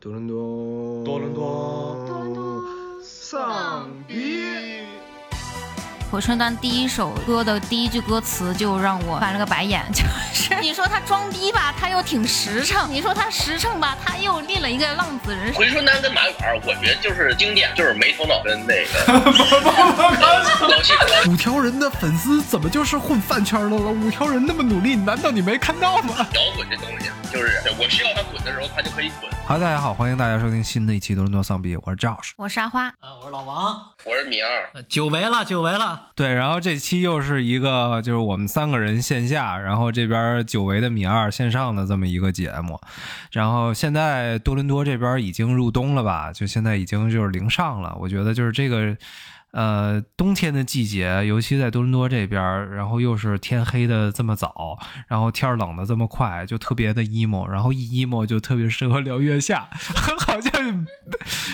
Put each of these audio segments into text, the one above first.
多伦多，多伦多多伦回春丹第一首歌的第一句歌词就让我翻了个白眼，就是你说他装逼吧，他又挺实诚；你说他实诚吧，他又立了一个浪子人设。回春丹跟马远，我觉得就是经典，就是没头脑跟那个 五条人的粉丝怎么就是混饭圈的了？五条人那么努力，难道你没看到吗？摇滚这东西，就是我需要他滚的时候，他就可以滚。好，大家好，欢迎大家收听新的一期多伦多丧逼，我是 Josh。我是阿花，啊，我是老王，我是米二，呃久违了，久违了，对，然后这期又是一个就是我们三个人线下，然后这边久违的米二线上的这么一个节目，然后现在多伦多这边已经入冬了吧？就现在已经就是零上了，我觉得就是这个。呃，冬天的季节，尤其在多伦多这边，然后又是天黑的这么早，然后天冷的这么快，就特别的 emo，然后一 emo 就特别适合聊月下，好像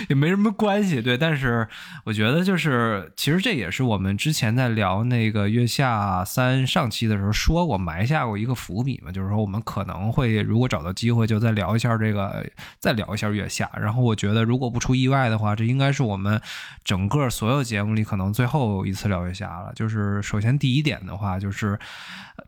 也没什么关系，对。但是我觉得就是，其实这也是我们之前在聊那个月下三上期的时候说过，埋下过一个伏笔嘛，就是说我们可能会如果找到机会，就再聊一下这个，再聊一下月下。然后我觉得，如果不出意外的话，这应该是我们整个所有节目里可能最后一次聊月下了。就是首先第一点的话，就是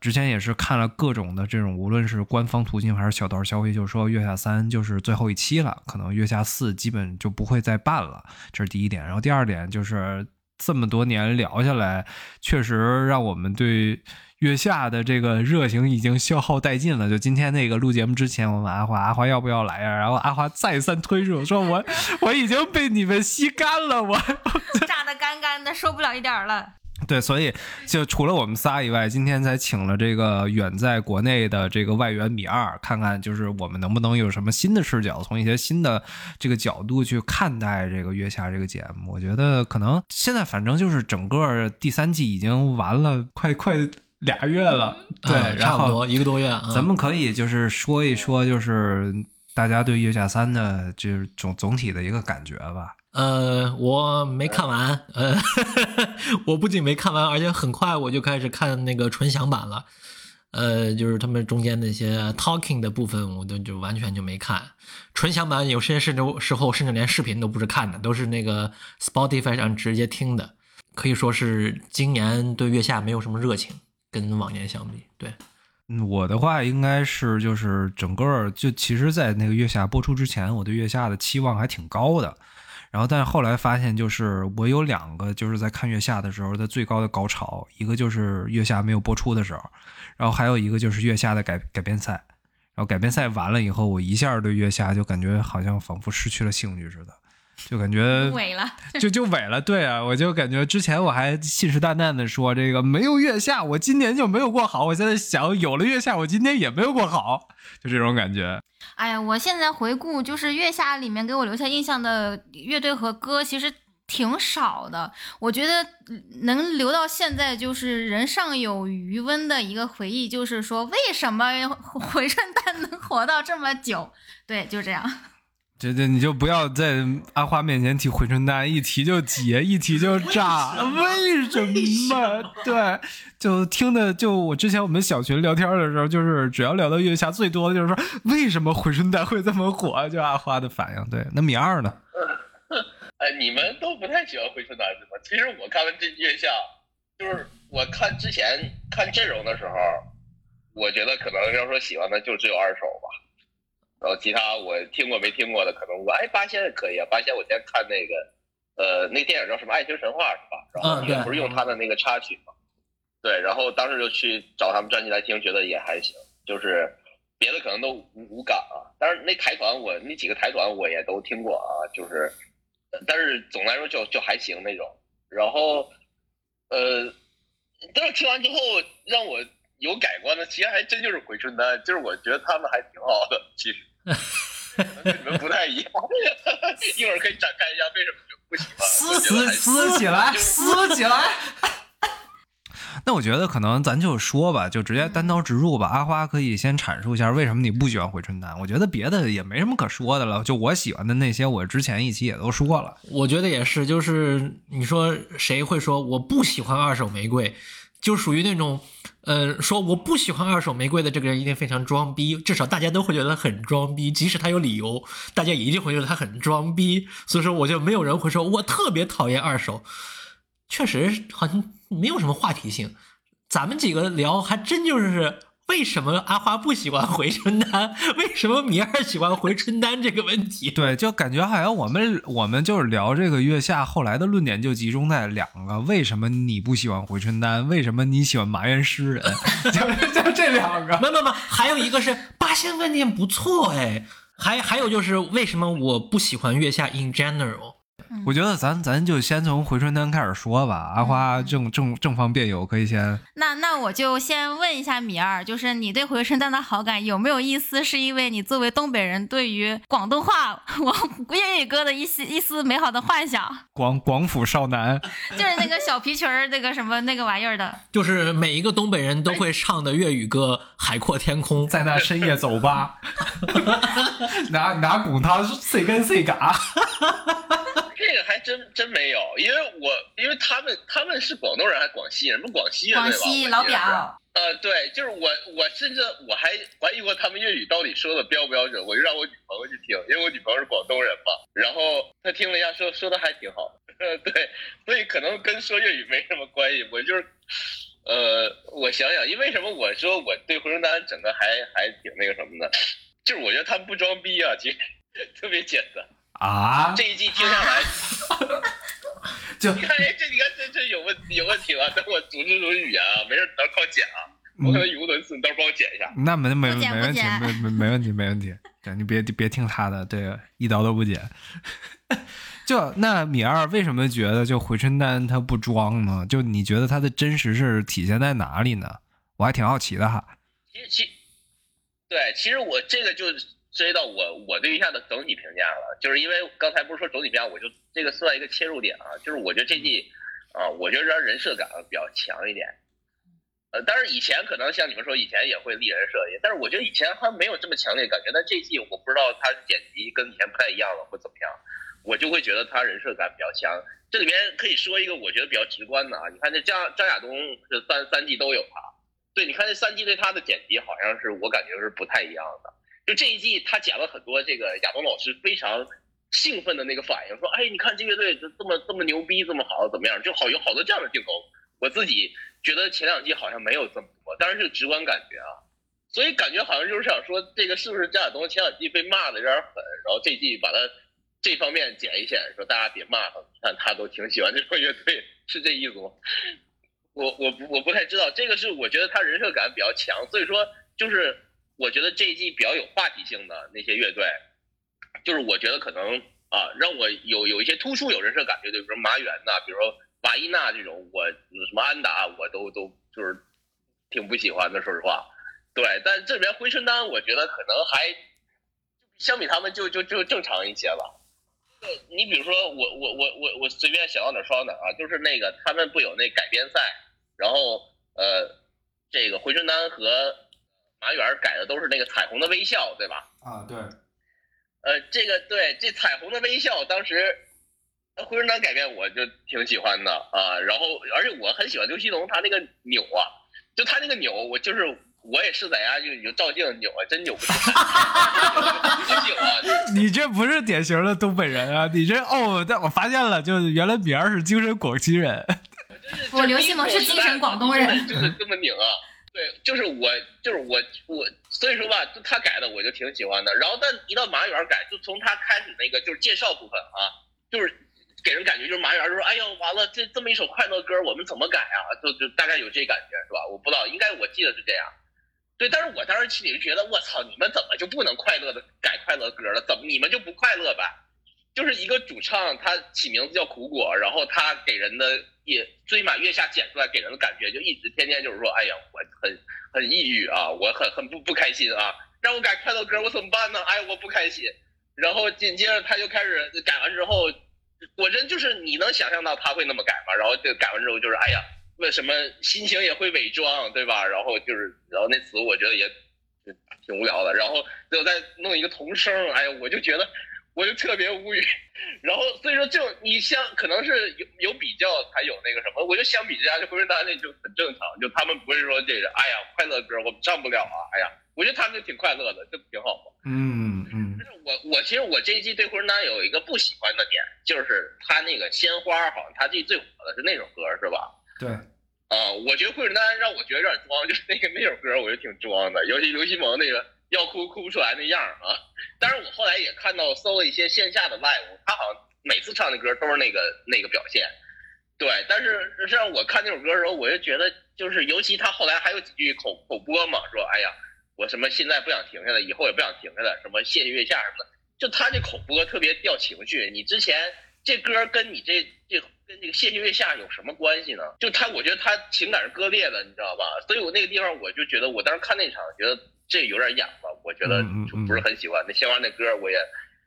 之前也是看了各种的这种，无论是官方途径还是小道消息，就是说月下三就是最后一期了，可能月下四基本就不会再办了，这是第一点。然后第二点就是这么多年聊下来，确实让我们对。月下的这个热情已经消耗殆尽了。就今天那个录节目之前，我问阿华，阿华要不要来呀、然后阿华再三推说，说我 我已经被你们吸干了，我 炸的干干的，受不了一点了。对，所以就除了我们仨以外，今天才请了这个远在国内的这个外援米二，看看就是我们能不能有什么新的视角，从一些新的这个角度去看待这个月下这个节目。我觉得可能现在反正就是整个第三季已经完了，快快俩月了，对，啊然后差不多一个多月啊。咱们可以就是说一说，就是大家对月下三的就是总总体的一个感觉吧。呃，我没看完，呃，我不仅没看完，而且很快我就开始看那个纯享版了。呃，就是他们中间那些 talking 的部分，我都就完全就没看。纯享版有些甚至时候甚至连视频都不是看的，都是那个 Spotify 上直接听的。可以说是今年对月下没有什么热情，跟往年相比，对。我的话应该是就是整个就其实，在那个月下播出之前，我对月下的期望还挺高的。然后，但后来发现，就是我有两个，就是在看月下的时候的最高的高潮，一个就是月下没有播出的时候，然后还有一个就是月下的改改编赛。然后改编赛完了以后，我一下对月下就感觉好像仿佛失去了兴趣似的，就感觉萎了，就就萎了，对啊，我就感觉之前我还信誓旦旦的说这个没有月下，我今年就没有过好。我现在想有了月下，我今年也没有过好，就这种感觉。哎呀，我现在回顾，就是月下里面给我留下印象的乐队和歌，其实挺少的。我觉得能留到现在，就是人尚有余温的一个回忆，就是说为什么回春丹能活到这么久？对，就这样。这这你就不要在阿花面前提回春丹，一提就结，一提就炸，为什么？对，就听的就我之前我们小群聊天的时候，就是只要聊到月下，最多的就是说为什么回春丹会这么火，就阿花的反应。对，那米二呢？哎，你们都不太喜欢回春丹是吧？其实我看完这月下，就是我看之前看阵容的时候，我觉得可能要说喜欢的就只有二手吧。然后其他我听过没听过的，可能我哎八仙也可以啊。八仙我先看那个呃那电影叫什么《爱情神话》是吧？然后也不是用他的那个插曲嘛？对，然后当时就去找他们专辑来听，觉得也还行，就是别的可能都无无感啊。但是那台团我那几个台团我也都听过啊，就是，呃但是总的来说就就还行那种。然后呃，但是听完之后让我有改观的，其实还真就是回春丹，就是我觉得他们还挺好的，其实。你们不太一样，一会儿可以展开一下为什么就不喜欢。我觉得还撕起来，撕起来。那我觉得可能咱就说吧，就直接单刀直入吧。阿花可以先阐述一下为什么你不喜欢回春丹。我觉得别的也没什么可说的了，就我喜欢的那些，我之前一期也都说了。我觉得也是，就是你说谁会说我不喜欢二手玫瑰？就属于那种，呃，说我不喜欢二手玫瑰的这个人一定非常装逼，至少大家都会觉得他很装逼，即使他有理由，大家也一定会觉得他很装逼。所以说，我就没有人会说我特别讨厌二手，确实好像没有什么话题性。咱们几个聊，还真就是为什么阿花不喜欢回春丹，为什么米二喜欢回春丹这个问题。对，就感觉好像我们我们就是聊这个月下，后来的论点就集中在两个：为什么你不喜欢回春丹？为什么你喜欢麻原诗人？就就这两个。没没没，还有一个是八仙饭店不错哎，还还有就是为什么我不喜欢月下 in general？我觉得咱咱就先从回春丹开始说吧。阿花正正正方辩友，可以先。那那我就先问一下米二，就是你对回春丹的好感有没有一丝是因为你作为东北人对于广东话我粤语歌的一丝一丝美好的幻想？广广府少男，就是那个小皮裙儿那个什么那个玩意儿的，就是每一个东北人都会唱的粤语歌《海阔天空》。在那深夜走吧，拿拿骨汤碎跟碎嘎。这个还真真没有，因为我因为他们他们是广东人还是广西人？不广西人广对吧？西老表。呃，对，就是我，我甚至我还怀疑过他们粤语到底说的标不标准，我就让我女朋友去听，因为我女朋友是广东人嘛，然后她听了一下，说说的还挺好，呃，对，所以可能跟说粤语没什么关系，我就是，呃，我想想，因为什么我说我对回春丹整个还还挺那个什么的，就是我觉得他们不装逼啊，其实特别简单，啊，这一季听下来，就你看，哎，这你看这这有问有问题了，等我组织组织语言啊，没事，到时候靠剪啊，我可能语无伦次，你到时候帮我剪一下。那没没没问题，没没没问题，没问题。对，你别别听他的，这个一刀都不剪。就那米二为什么觉得就回春丹他不装呢？就你觉得他的真实是体现在哪里呢？我还挺好奇的哈。其实其对，其实我这个就涉及到我我对于下的整体评价了，就是因为刚才不是说整体评价，我就这个算一个切入点啊，就是我觉得这季啊，我觉得让人设感比较强一点。呃，当然以前可能像你们说，以前也会立人设，也，但是我觉得以前还没有这么强烈感觉。但这季我不知道他剪辑跟以前不太一样了，或怎么样，我就会觉得他人设感比较强。这里面可以说一个我觉得比较直观的啊，你看这张张亚东是三三季都有他，对，你看这三季对他的剪辑好像是我感觉是不太一样的。就这一季他剪了很多这个亚东老师非常兴奋的那个反应，说哎，你看这乐队这这么这么牛逼，这么好，怎么样？就好有好多这样的镜头。我自己觉得前两季好像没有这么多，当然是直观感觉啊，所以感觉好像就是想说，这个是不是张亚东前两季被骂的有点狠，然后这季把他这方面剪一剪，说大家别骂他，看他都挺喜欢这种乐队，是这意思吗？我我我不太知道，这个是我觉得他人设感比较强，所以说就是我觉得这一季比较有话题性的那些乐队，就是我觉得可能啊让我有有一些突出有人设感觉的，比如说麻原呐，比如说。瓦伊娜这种，我什么安达，我都都就是挺不喜欢的，说实话。对，但这里边回春丹，我觉得可能还相比他们就就就正常一些了。对，你比如说我我我我我随便想到哪说到哪啊，就是那个他们不有那改编赛，然后呃，这个回春丹和马远改的都是那个彩虹的微笑，对吧？啊，对。呃，这个对这彩虹的微笑，当时。回春丹改编我就挺喜欢的啊，然后而且我很喜欢刘西龙他那个扭啊，就他那个扭，我就是我也是在家就就照镜子扭啊，真扭不出来，扭啊！你这不是典型的东北人啊，你这哦，但我发现了，就是原来米儿是精神广西人，我刘西龙是精神广东人，就是这么拧啊。对，就是我，就是我，我所以说吧，就他改的我就挺喜欢的。然后但一到马远改，就从他开始那个就是介绍部分啊，就是。给人感觉就是马远就说：“哎呦，完了，这这么一首快乐歌，我们怎么改啊？”就就大概有这感觉是吧？我不知道，应该我记得是这样。对，但是我当时心里就觉得，我操，你们怎么就不能快乐的改快乐歌了？怎么你们就不快乐呗？就是一个主唱，他起名字叫苦果，然后他给人的也最满月下剪出来给人的感觉，就一直天天就是说：“哎呀，我很很抑郁啊，我很很不不开心啊，让我改快乐歌，我怎么办呢？哎，我不开心。”然后紧接着他就开始改完之后。果真就是你能想象到他会那么改吗？然后就改完之后就是哎呀，为什么心情也会伪装，对吧？然后就是，然后那词我觉得也挺无聊的。然后最后再弄一个童声，哎呀，我就觉得我就特别无语。然后所以说就你相可能是有有比较才有那个什么，我就相比之下，就回春丹那就很正常，就他们不是说这个哎呀快乐歌我们唱不了啊，哎呀，我觉得他们就挺快乐的，就挺好嘛。嗯嗯但是我我其实我这一季对回春丹有一个不喜欢的点，就是他那个鲜花好像他这最火的是那首歌是吧？对，啊、我觉得惠春丹让我觉得有点装，就是那个那首歌，我觉得挺装的，尤其刘西蒙那个要哭哭不出来那样啊。但是我后来也看到搜了一些线下的 live，他好像每次唱的歌都是那个那个表现。对，但是实际上我看那首歌的时候，我就觉得就是，尤其他后来还有几句口口播嘛，说哎呀，我什么现在不想停下来，以后也不想停下来，什么谢谢月下什么的，就他这口播特别掉情绪。你之前这歌跟你这这跟这个谢谢月下有什么关系呢？就他，我觉得他情感是割裂的，你知道吧？所以我那个地方我就觉得，我当时看那场觉得这有点演了，我觉得就不是很喜欢。那鲜花那歌我也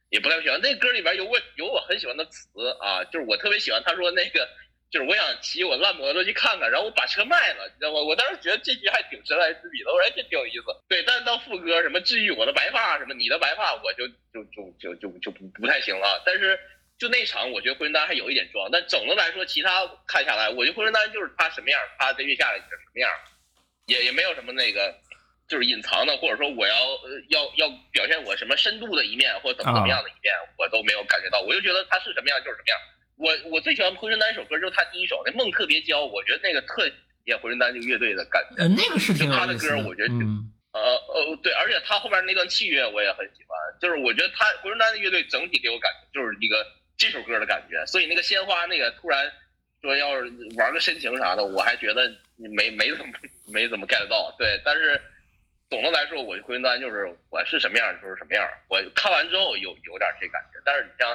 也不太喜欢，那歌里边有我有我很喜欢的词啊，就是我特别喜欢他说那个。就是我想骑我烂摩托去看看，然后我把车卖了，你知道吗？我当时觉得这句还挺神来之笔的，我说哎这挺有意思。对，但是到副歌什么治愈我的白发，什么你的白发，我就就就就就就不不太行了。但是就那场，我觉得回春丹还有一点装，但总的来说，其他看下来，我觉得回春丹就是他什么样，他在月下里是什么样，也也没有什么那个就是隐藏的，或者说我要呃要要表现我什么深度的一面，或者怎么怎么样的一面，我都没有感觉到。我就觉得他是什么样就是什么样。我我最喜欢回春丹一首歌就是他第一首那梦特别娇，我觉得那个特体现回春丹这个乐队的感觉。呃，那个是挺有他的歌我觉得挺嗯，呃呃，对，而且他后边那段器乐我也很喜欢，就是我觉得他回春丹的乐队整体给我感觉就是一个这首歌的感觉，所以那个鲜花那个突然说要是玩个深情啥的，我还觉得没没怎么没怎么 get 到，对，但是总的来说，我回春丹就是我是什么样就是什么样，我看完之后有有点这感觉，但是你像。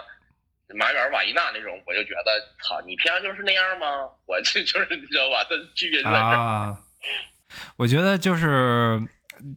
马远、瓦伊娜那种，我就觉得，操，你平常就是那样吗？我这 就是你知道吧？它区别就在这儿。啊，我觉得就是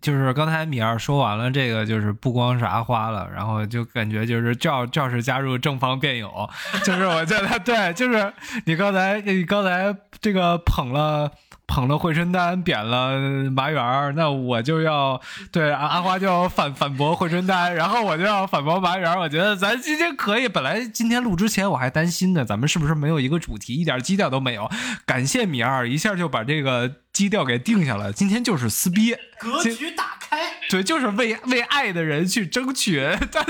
就是刚才米二说完了这个，就是不光是阿花了，然后就感觉就是赵赵氏加入正方辩友，就是我觉得对，就是你刚才你刚才这个捧了。捧了惠春丹，贬了马远儿，那我就要对阿阿花就要反反驳惠春丹，然后我就要反驳马远儿。我觉得咱今天可以，本来今天录之前我还担心呢，咱们是不是没有一个主题，一点基调都没有？感谢米二一下就把这个基调给定下来，今天就是撕逼，格局打开。对，就是为为爱的人去争取他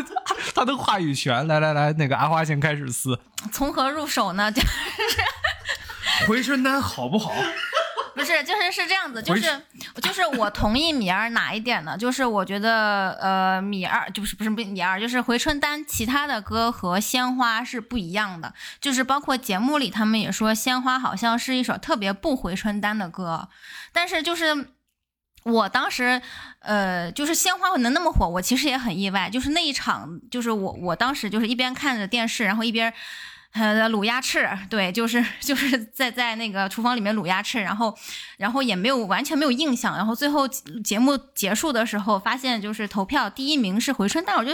他的话语权。来来来，那个阿花先开始撕，从何入手呢？就回春丹好不好？不是，就是是这样子，就是就是我同意米二哪一点呢？就是我觉得呃，米二就是不是米二，就是回春丹其他的歌和鲜花是不一样的，就是包括节目里他们也说鲜花好像是一首特别不回春丹的歌，但是就是。我当时，呃，就是鲜花能那么火，我其实也很意外。就是那一场，就是我我当时就是一边看着电视，然后一边，呃，卤鸭翅，对，就是 就是在在那个厨房里面卤鸭翅，然后然后也没有完全没有印象，然后最后节目结束的时候，发现就是投票第一名是回春丹，我就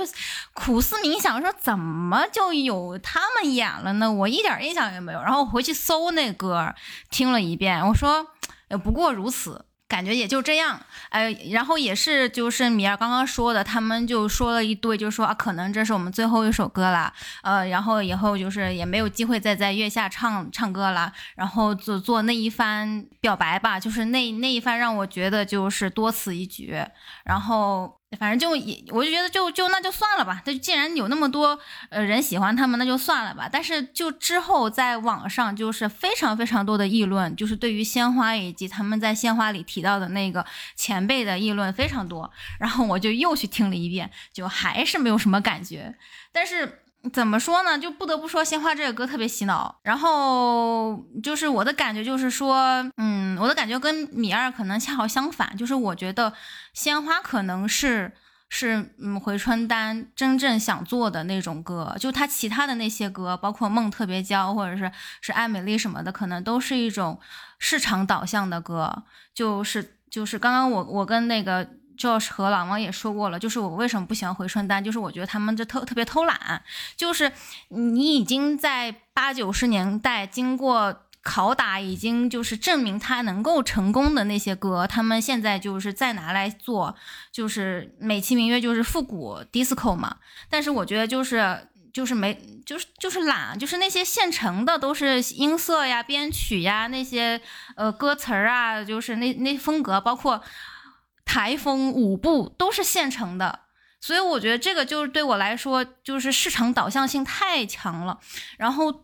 苦思冥想说怎么就有他们演了呢？我一点印象也没有。然后回去搜那歌，听了一遍，我说，呃，不过如此。感觉也就这样，呃，然后也是就是米儿刚刚说的，他们就说了一堆，就说啊，可能这是我们最后一首歌了，呃，然后以后就是也没有机会再在月下唱唱歌了，然后做做那一番表白吧，就是那那一番让我觉得就是多此一举，然后反正就也我就觉得就就那就算了吧，他既然有那么多呃人喜欢他们，那就算了吧。但是就之后在网上就是非常非常多的议论，就是对于鲜花以及他们在鲜花里提到的那个前辈的议论非常多，然后我就又去听了一遍，就还是没有什么感觉，但是。怎么说呢？就不得不说，《鲜花》这个歌特别洗脑。然后就是我的感觉，就是说，嗯，我的感觉跟米二可能恰好相反，就是我觉得《鲜花》可能是是嗯回春丹真正想做的那种歌，就他其他的那些歌，包括《梦特别娇》或者是是《爱美丽》什么的，可能都是一种市场导向的歌，就是就是刚刚我我跟那个。Josh 和老王也说过了，就是我为什么不喜欢回春丹，就是我觉得他们这特特别偷懒，就是你已经在八九十年代经过拷打已经就是证明他能够成功的那些歌，他们现在就是再拿来做，就是美其名曰就是复古 disco 嘛。但是我觉得就是就是没就是就是懒，就是那些现成的都是音色呀、编曲呀那些呃歌词儿啊，就是那那风格，包括台风舞步都是现成的。所以我觉得这个就是对我来说，就是市场导向性太强了。然后。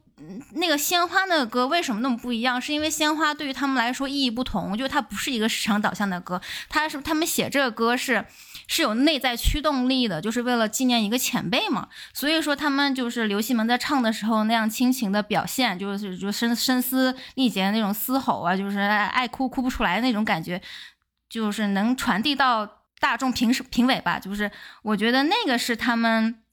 那个鲜花那个歌为什么那么不一样？是因为鲜花对于他们来说意义不同，就是它不是一个市场导向的歌，它是他们写这个歌是是有内在驱动力的，就是为了纪念一个前辈嘛。所以说他们就是刘锡门在唱的时候那样亲情的表现，就是就声声嘶力竭那种嘶吼啊，就是爱哭哭不出来那种感觉，就是能传递到大众评评委吧。就是我觉得那个是他们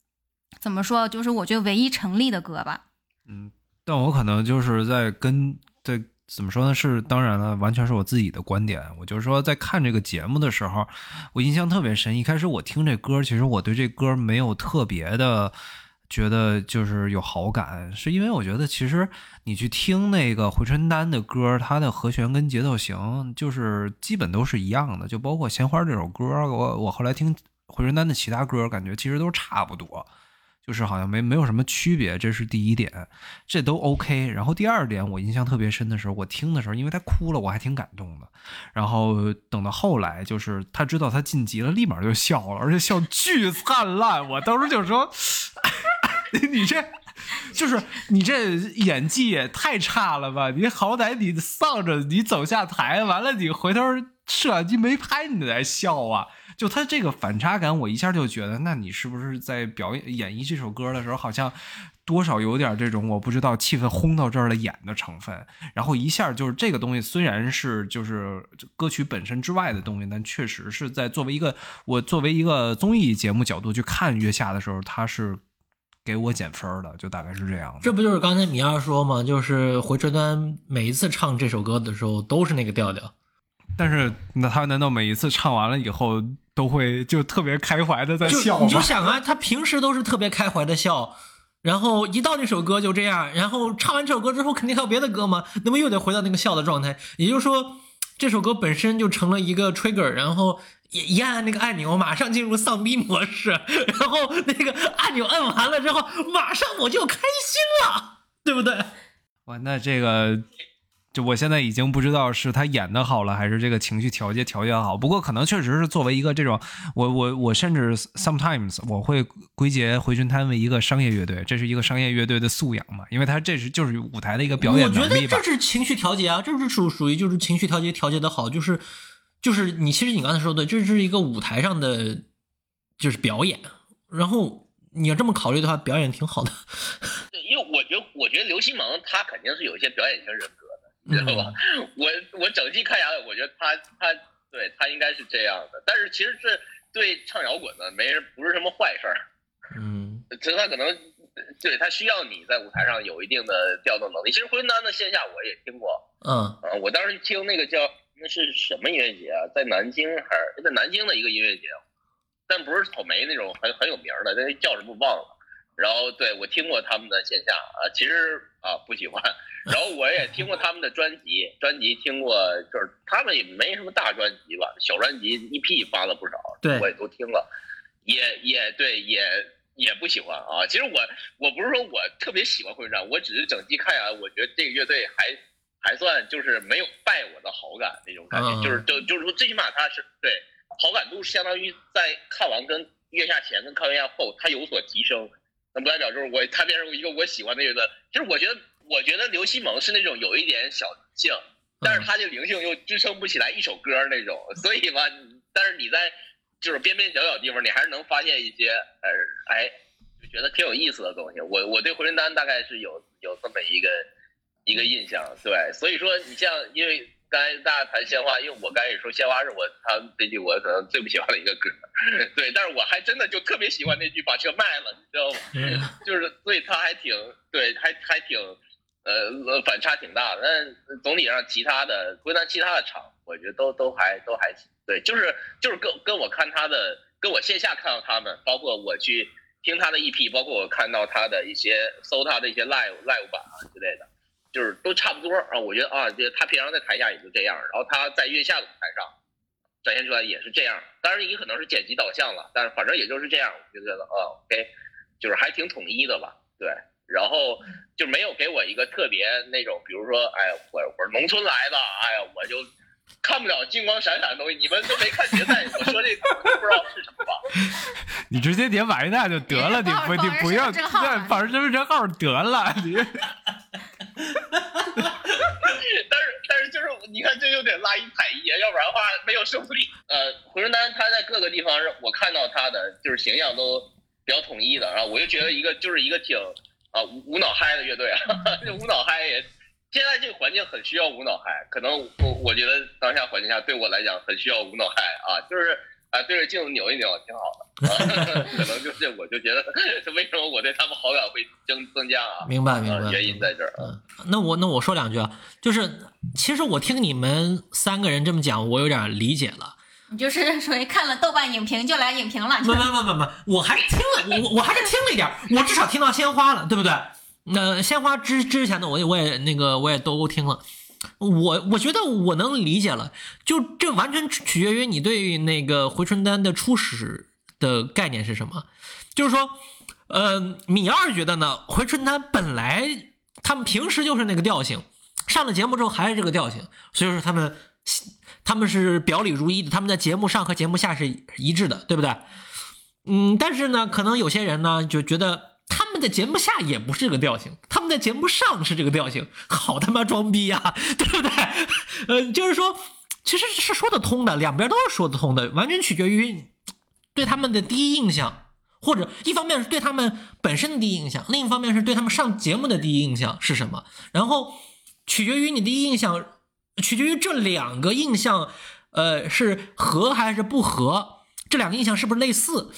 怎么说，就是我觉得唯一成立的歌吧。嗯。但我可能就是在跟在怎么说呢？是当然了，完全是我自己的观点。我就是说，在看这个节目的时候，我印象特别深。一开始我听这歌，其实我对这歌没有特别的觉得就是有好感，是因为我觉得其实你去听那个回春丹的歌，它的和弦跟节奏型就是基本都是一样的。就包括《鲜花》这首歌，我我后来听回春丹的其他歌，感觉其实都差不多。就是好像没没有什么区别，这是第一点，这都 OK。然后第二点，我印象特别深的时候，我听的时候，因为他哭了，我还挺感动的。然后等到后来，就是他知道他晋级了，立马就笑了，而且笑 巨灿烂。我当时就说：“ 你这就是你这演技也太差了吧？你好歹你丧着你走下台，完了你回头摄像机没拍你在笑啊。”就他这个反差感，我一下就觉得，那你是不是在表演演绎这首歌的时候，好像多少有点这种我不知道气氛烘到这儿了演的成分？然后一下就是这个东西，虽然是就是歌曲本身之外的东西，但确实是在作为一个我作为一个综艺节目角度去看《月下》的时候，他是给我减分的，就大概是这样。这不就是刚才米娅说吗？就是回春丹每一次唱这首歌的时候都是那个调调，但是那他难道每一次唱完了以后？都会就特别开怀的在笑，你就想啊，他平时都是特别开怀的笑，然后一到这首歌就这样，然后唱完这首歌之后肯定还有别的歌嘛，那么又得回到那个笑的状态。也就是说，这首歌本身就成了一个 trigger，然后一一按那个按钮，马上进入丧逼模式，然后那个按钮按完了之后，马上我就开心了，对不对？哇，那这个。就我现在已经不知道是他演的好了，还是这个情绪调节调节好。不过可能确实是作为一个这种，我我我甚至 sometimes 我会归结回春滩为一个商业乐队，这是一个商业乐队的素养嘛？因为他这是就是舞台的一个表演能力吧。我觉得这是情绪调节啊，这是属属于就是情绪调节调节的好，就是就是你其实你刚才说的，这是一个舞台上的就是表演，然后你要这么考虑的话，表演挺好的。因为我觉得我觉得刘西蒙他肯定是有一些表演型人格的。知道吧？我我整季看下来，我觉得他他对他应该是这样的，但是其实这对唱摇滚的没人不是什么坏事儿。嗯，其实他可能对他需要你在舞台上有一定的调动能力。其实回春丹的线下我也听过，嗯啊，我当时听那个叫那是什么音乐节啊，在南京还是在南京的一个音乐节，但不是草莓那种很很有名的，那叫什么忘了。然后对我听过他们的线下啊，其实啊不喜欢。然后我也听过他们的专辑，专辑听过，就是他们也没什么大专辑吧，小专辑 EP 发了不少，对，我也都听了，也也对，也也不喜欢啊。其实我我不是说我特别喜欢混战，我只是整体看下来，我觉得这个乐队还还算就是没有败我的好感那种感觉，就是就就是说最起码他是对好感度相当于在看完跟月下前跟看完月下后，他有所提升。那不代表就是我，他变成一个我喜欢的角色。就是我觉得，我觉得刘西蒙是那种有一点小性，但是他这灵性又支撑不起来一首歌那种。所以吧，但是你在就是边边角角地方，你还是能发现一些呃，哎，就觉得挺有意思的东西。我我对回林丹大概是有有这么一个一个印象，对。所以说，你像因为。刚才大家谈鲜花，因为我刚才也说鲜花是我他这句我可能最不喜欢的一个歌，对，但是我还真的就特别喜欢那句把车卖了，你知道吗？就是所以他还挺对，还还挺呃反差挺大的。但总体上其他的，归他其他的场，我觉得都都还都还行。对，就是就是跟跟我看他的，跟我线下看到他们，包括我去听他的 EP，包括我看到他的一些搜他的一些 live live 版啊之类的。就是都差不多啊。我觉得啊，这他平常在台下也就这样，然后他在月下的舞台上展现出来也是这样。当然也可能是剪辑导向了，但是反正也就是这样，我就觉得啊，OK，就是还挺统一的吧，对。然后就没有给我一个特别那种，比如说，哎，我我是农村来的，哎呀，我就看不了金光闪闪的东西。你们都没看决赛，我说这个不知道是什么吧？你直接点瓦伊娜就得了，你不你不要对绑上身份证号得了。你 但是但是就是你看，这就得拉一排一啊，要不然的话没有胜负力。呃，回春丹他在各个地方，我看到他的就是形象都比较统一的，然后我就觉得一个就是一个挺。啊，无无脑嗨的乐队啊，这无脑嗨也，现在这个环境很需要无脑嗨，可能我我觉得当下环境下对我来讲很需要无脑嗨啊，就是啊对着镜子扭一扭挺好的，啊、可能就是我就觉得 为什么我对他们好感会增增加啊？明白明白，原因在这儿。嗯，那我那我说两句啊，就是其实我听你们三个人这么讲，我有点理解了。你就是属于看了豆瓣影评就来影评了？不不不不不，我还听了，我我还是听了一点，我至少听到鲜花了，对不对？那鲜花之之前的我也我也那个我也都听了，我我觉得我能理解了，就这完全取决于你对那个回春丹的初始的概念是什么，就是说，呃，米二觉得呢，回春丹本来他们平时就是那个调性，上了节目之后还是这个调性，所以说他们。他们是表里如一的，他们在节目上和节目下是一致的，对不对？嗯，但是呢，可能有些人呢就觉得他们在节目下也不是这个调性，他们在节目上是这个调性，好他妈装逼呀，对不对？呃，就是说，其实是说得通的，两边都是说得通的，完全取决于对他们的第一印象，或者一方面是对他们本身的第一印象，另一方面是对他们上节目的第一印象是什么，然后取决于你第一印象。取决于这两个印象，呃，是合还是不合？这两个印象是不是类似，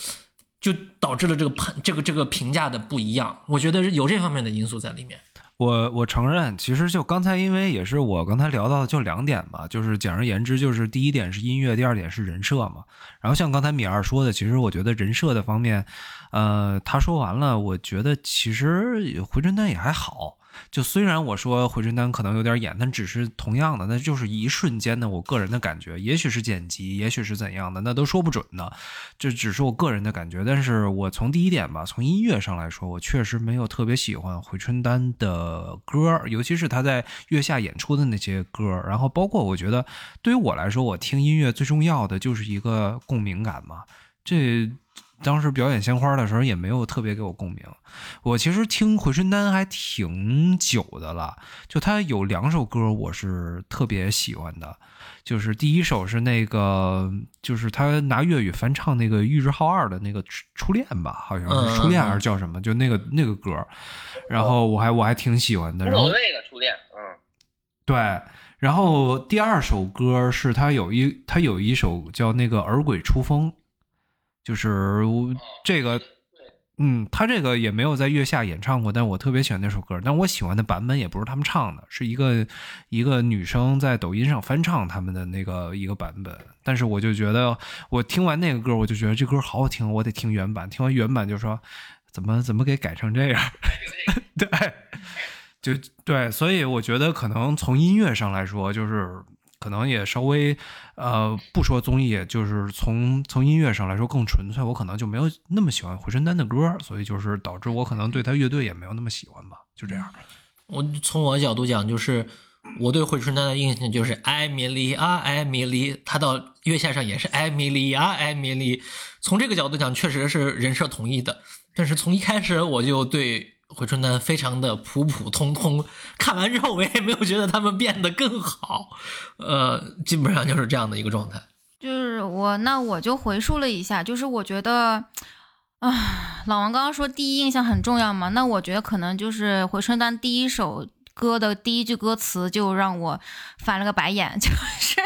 就导致了这个判这个这个评价的不一样。我觉得有这方面的因素在里面。我我承认，其实就刚才因为也是我刚才聊到的就两点嘛，就是简而言之，就是第一点是音乐，第二点是人设嘛。然后像刚才米二说的，其实我觉得人设的方面，呃，他说完了，我觉得其实回春丹也还好。就虽然我说回春丹可能有点演，但只是同样的，那就是一瞬间的我个人的感觉，也许是剪辑，也许是怎样的，那都说不准的。这只是我个人的感觉。但是我从第一点吧，从音乐上来说，我确实没有特别喜欢回春丹的歌，尤其是他在月下演出的那些歌。然后包括我觉得，对于我来说，我听音乐最重要的就是一个共鸣感嘛。这。当时表演鲜花的时候也没有特别给我共鸣。我其实听回春丹还挺久的了，就他有两首歌我是特别喜欢的，就是第一首是那个，就是他拿粤语翻唱那个玉置浩二的那个初初恋吧，好像是初恋还是叫什么，就那个那个歌，然后我还我还挺喜欢的。然后那个初恋，嗯，对。然后第二首歌是他有一他有一首叫那个耳鬼出风。就是这个，嗯，他这个也没有在月下演唱过，但我特别喜欢那首歌。但我喜欢的版本也不是他们唱的，是一个一个女生在抖音上翻唱他们的那个一个版本。但是我就觉得，我听完那个歌，我就觉得这歌好好听，我得听原版。听完原版就说，怎么怎么给改成这样？对，就对，所以我觉得可能从音乐上来说，就是。可能也稍微，呃，不说综艺，就是从从音乐上来说更纯粹，我可能就没有那么喜欢回春丹的歌，所以就是导致我可能对他乐队也没有那么喜欢吧，就这样。我从我的角度讲，就是我对回春丹的印象就是艾米丽啊，艾米丽，他到月下上也是艾米丽啊，艾米丽。从这个角度讲，确实是人设统一的，但是从一开始我就对。回春丹非常的普普通通，看完之后我也没有觉得他们变得更好，呃，基本上就是这样的一个状态。就是我，那我就回述了一下，就是我觉得，啊，老王刚刚说第一印象很重要嘛，那我觉得可能就是回春丹第一首歌的第一句歌词就让我翻了个白眼，就是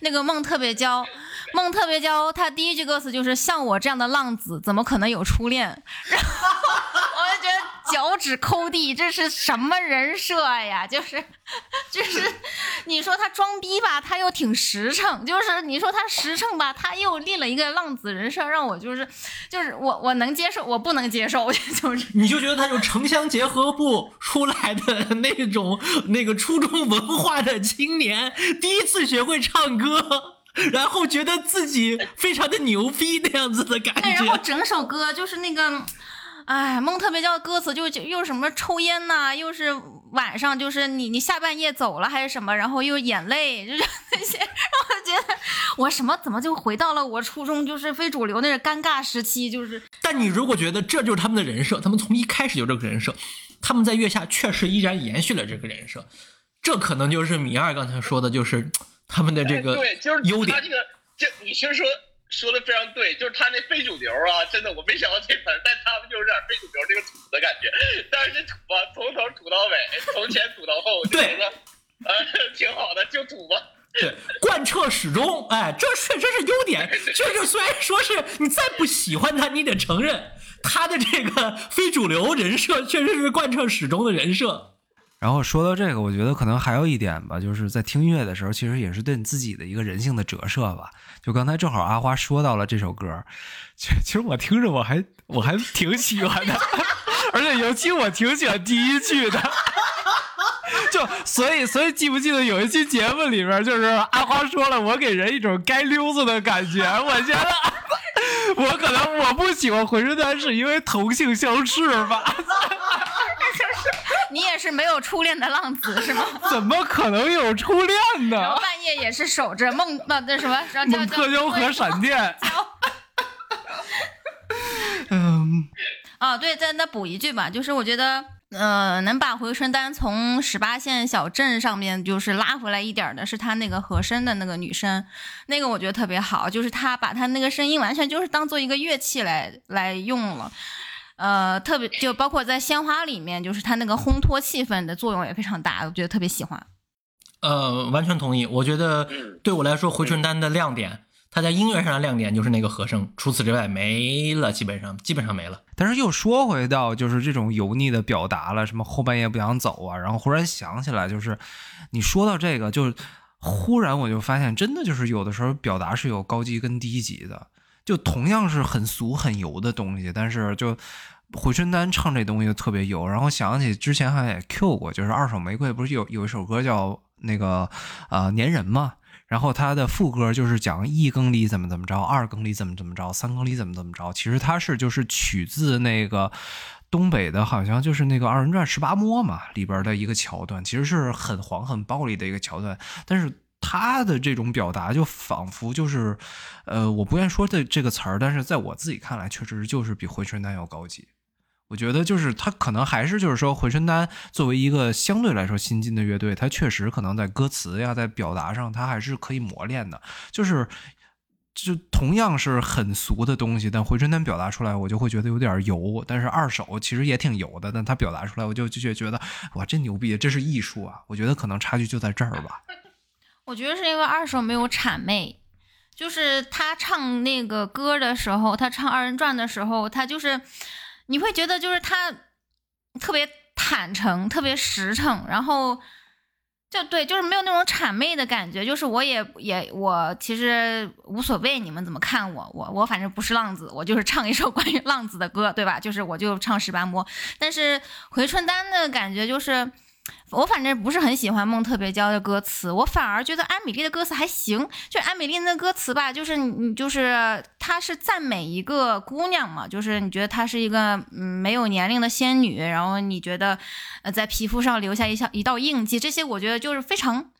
那个梦特别娇，梦特别娇，他第一句歌词就是像我这样的浪子怎么可能有初恋？然后 我就觉得脚趾抠地，这是什么人设呀？就是，就是，你说他装逼吧，他又挺实诚；就是你说他实诚吧，他又立了一个浪子人设，让我就是就是我我能接受，我不能接受，就是你就觉得他就城乡结合部出来的那种那个初中文化的青年，第一次学会唱歌，然后觉得自己非常的牛逼那样子的感觉，然后。整首歌就是那个，哎，梦特别教的歌词就就又什么抽烟呐、又是晚上就是你你下半夜走了还是什么，然后又眼泪，就是 那些，让我觉得我什么怎么就回到了我初中就是非主流那个尴尬时期，就是但你如果觉得这就是他们的人设，他们从一开始就这个人设，他们在月下确实依然延续了这个人设，这可能就是米二刚才说的，就是他们的这个对，就是优点他。这个，这你其实说说的非常对，就是他那非主流啊，真的我没想到这词儿，但他们就有点非主流这个土的感觉，但是这土吧，从头土到尾，从前土到后，就对觉得呃挺好的，就土吧。对，贯彻始终，哎，这确实是优点。就是虽然说是你再不喜欢他，你得承认他的这个非主流人设确实是贯彻始终的人设。然后说到这个，我觉得可能还有一点吧，就是在听音乐的时候，其实也是对你自己的一个人性的折射吧。就刚才正好阿花说到了这首歌，其其实我听着我还我还挺喜欢的，而且尤其我挺喜欢第一句的。就所以所以记不记得有一期节目里边，就是阿花说了，我给人一种该溜子的感觉。我觉得我可能我不喜欢浑身丹是因为同性相斥吧。你也是没有初恋的浪子是吗？怎么可能有初恋呢然后？半夜也是守着梦那那什么，然后叫蒙特娇和闪电。嗯，啊，对，再再补一句吧，就是我觉得，呃，能把回春丹从十八线小镇上面就是拉回来一点的，是他那个和声的那个女生，那个我觉得特别好，就是他把他那个声音完全就是当做一个乐器来来用了。呃，特别就包括在《鲜花》里面，就是它那个烘托气氛的作用也非常大，我觉得特别喜欢。呃，完全同意。我觉得嗯对我来说，回春丹的亮点，它在音乐上的亮点就是那个和声，除此之外没了，基本上基本上没了。但是又说回到就是这种油腻的表达了，什么后半夜不想走啊，然后忽然想起来，就是你说到这个，就忽然我就发现，真的就是有的时候表达是有高级跟低级的，就同样是很俗很油的东西，但是就。回春丹唱这东西特别油，然后想起之前好像也 Q 过，就是二手玫瑰不是有有一首歌叫那个呃粘人嘛，然后它的副歌就是讲一更里怎么怎么着，二更里怎么怎么着，三更里怎么怎么着。其实它是就是取自那个东北的，好像就是那个二人转十八摸嘛里边的一个桥段，其实是很黄很暴力的一个桥段，但是。他的这种表达就仿佛就是，呃，我不愿意说这这个词儿，但是在我自己看来，确实就是比回春丹要高级。我觉得就是他可能还是就是说回春丹作为一个相对来说新进的乐队，他确实可能在歌词呀，在表达上，他还是可以磨练的。就是就同样是很俗的东西，但回春丹表达出来，我就会觉得有点油。但是二手其实也挺油的，但他表达出来，我就就觉觉得哇，真牛逼，这是艺术啊！我觉得可能差距就在这儿吧。我觉得是因为二手没有谄媚，就是他唱那个歌的时候，他唱二人转的时候，他就是你会觉得就是他特别坦诚，特别实诚，然后就对，就是没有那种谄媚的感觉。就是我也也我其实无所谓你们怎么看我，我我反正不是浪子，我就是唱一首关于浪子的歌，对吧？就是我就唱十八摸，但是回春丹的感觉就是。我反正不是很喜欢梦特别娇的歌词，我反而觉得安米丽的歌词还行。就安米丽那歌词吧，就是你你就是她是赞美一个姑娘嘛，就是你觉得她是一个嗯没有年龄的仙女，然后你觉得呃在皮肤上留下一下一道印记，这些我觉得就是非常。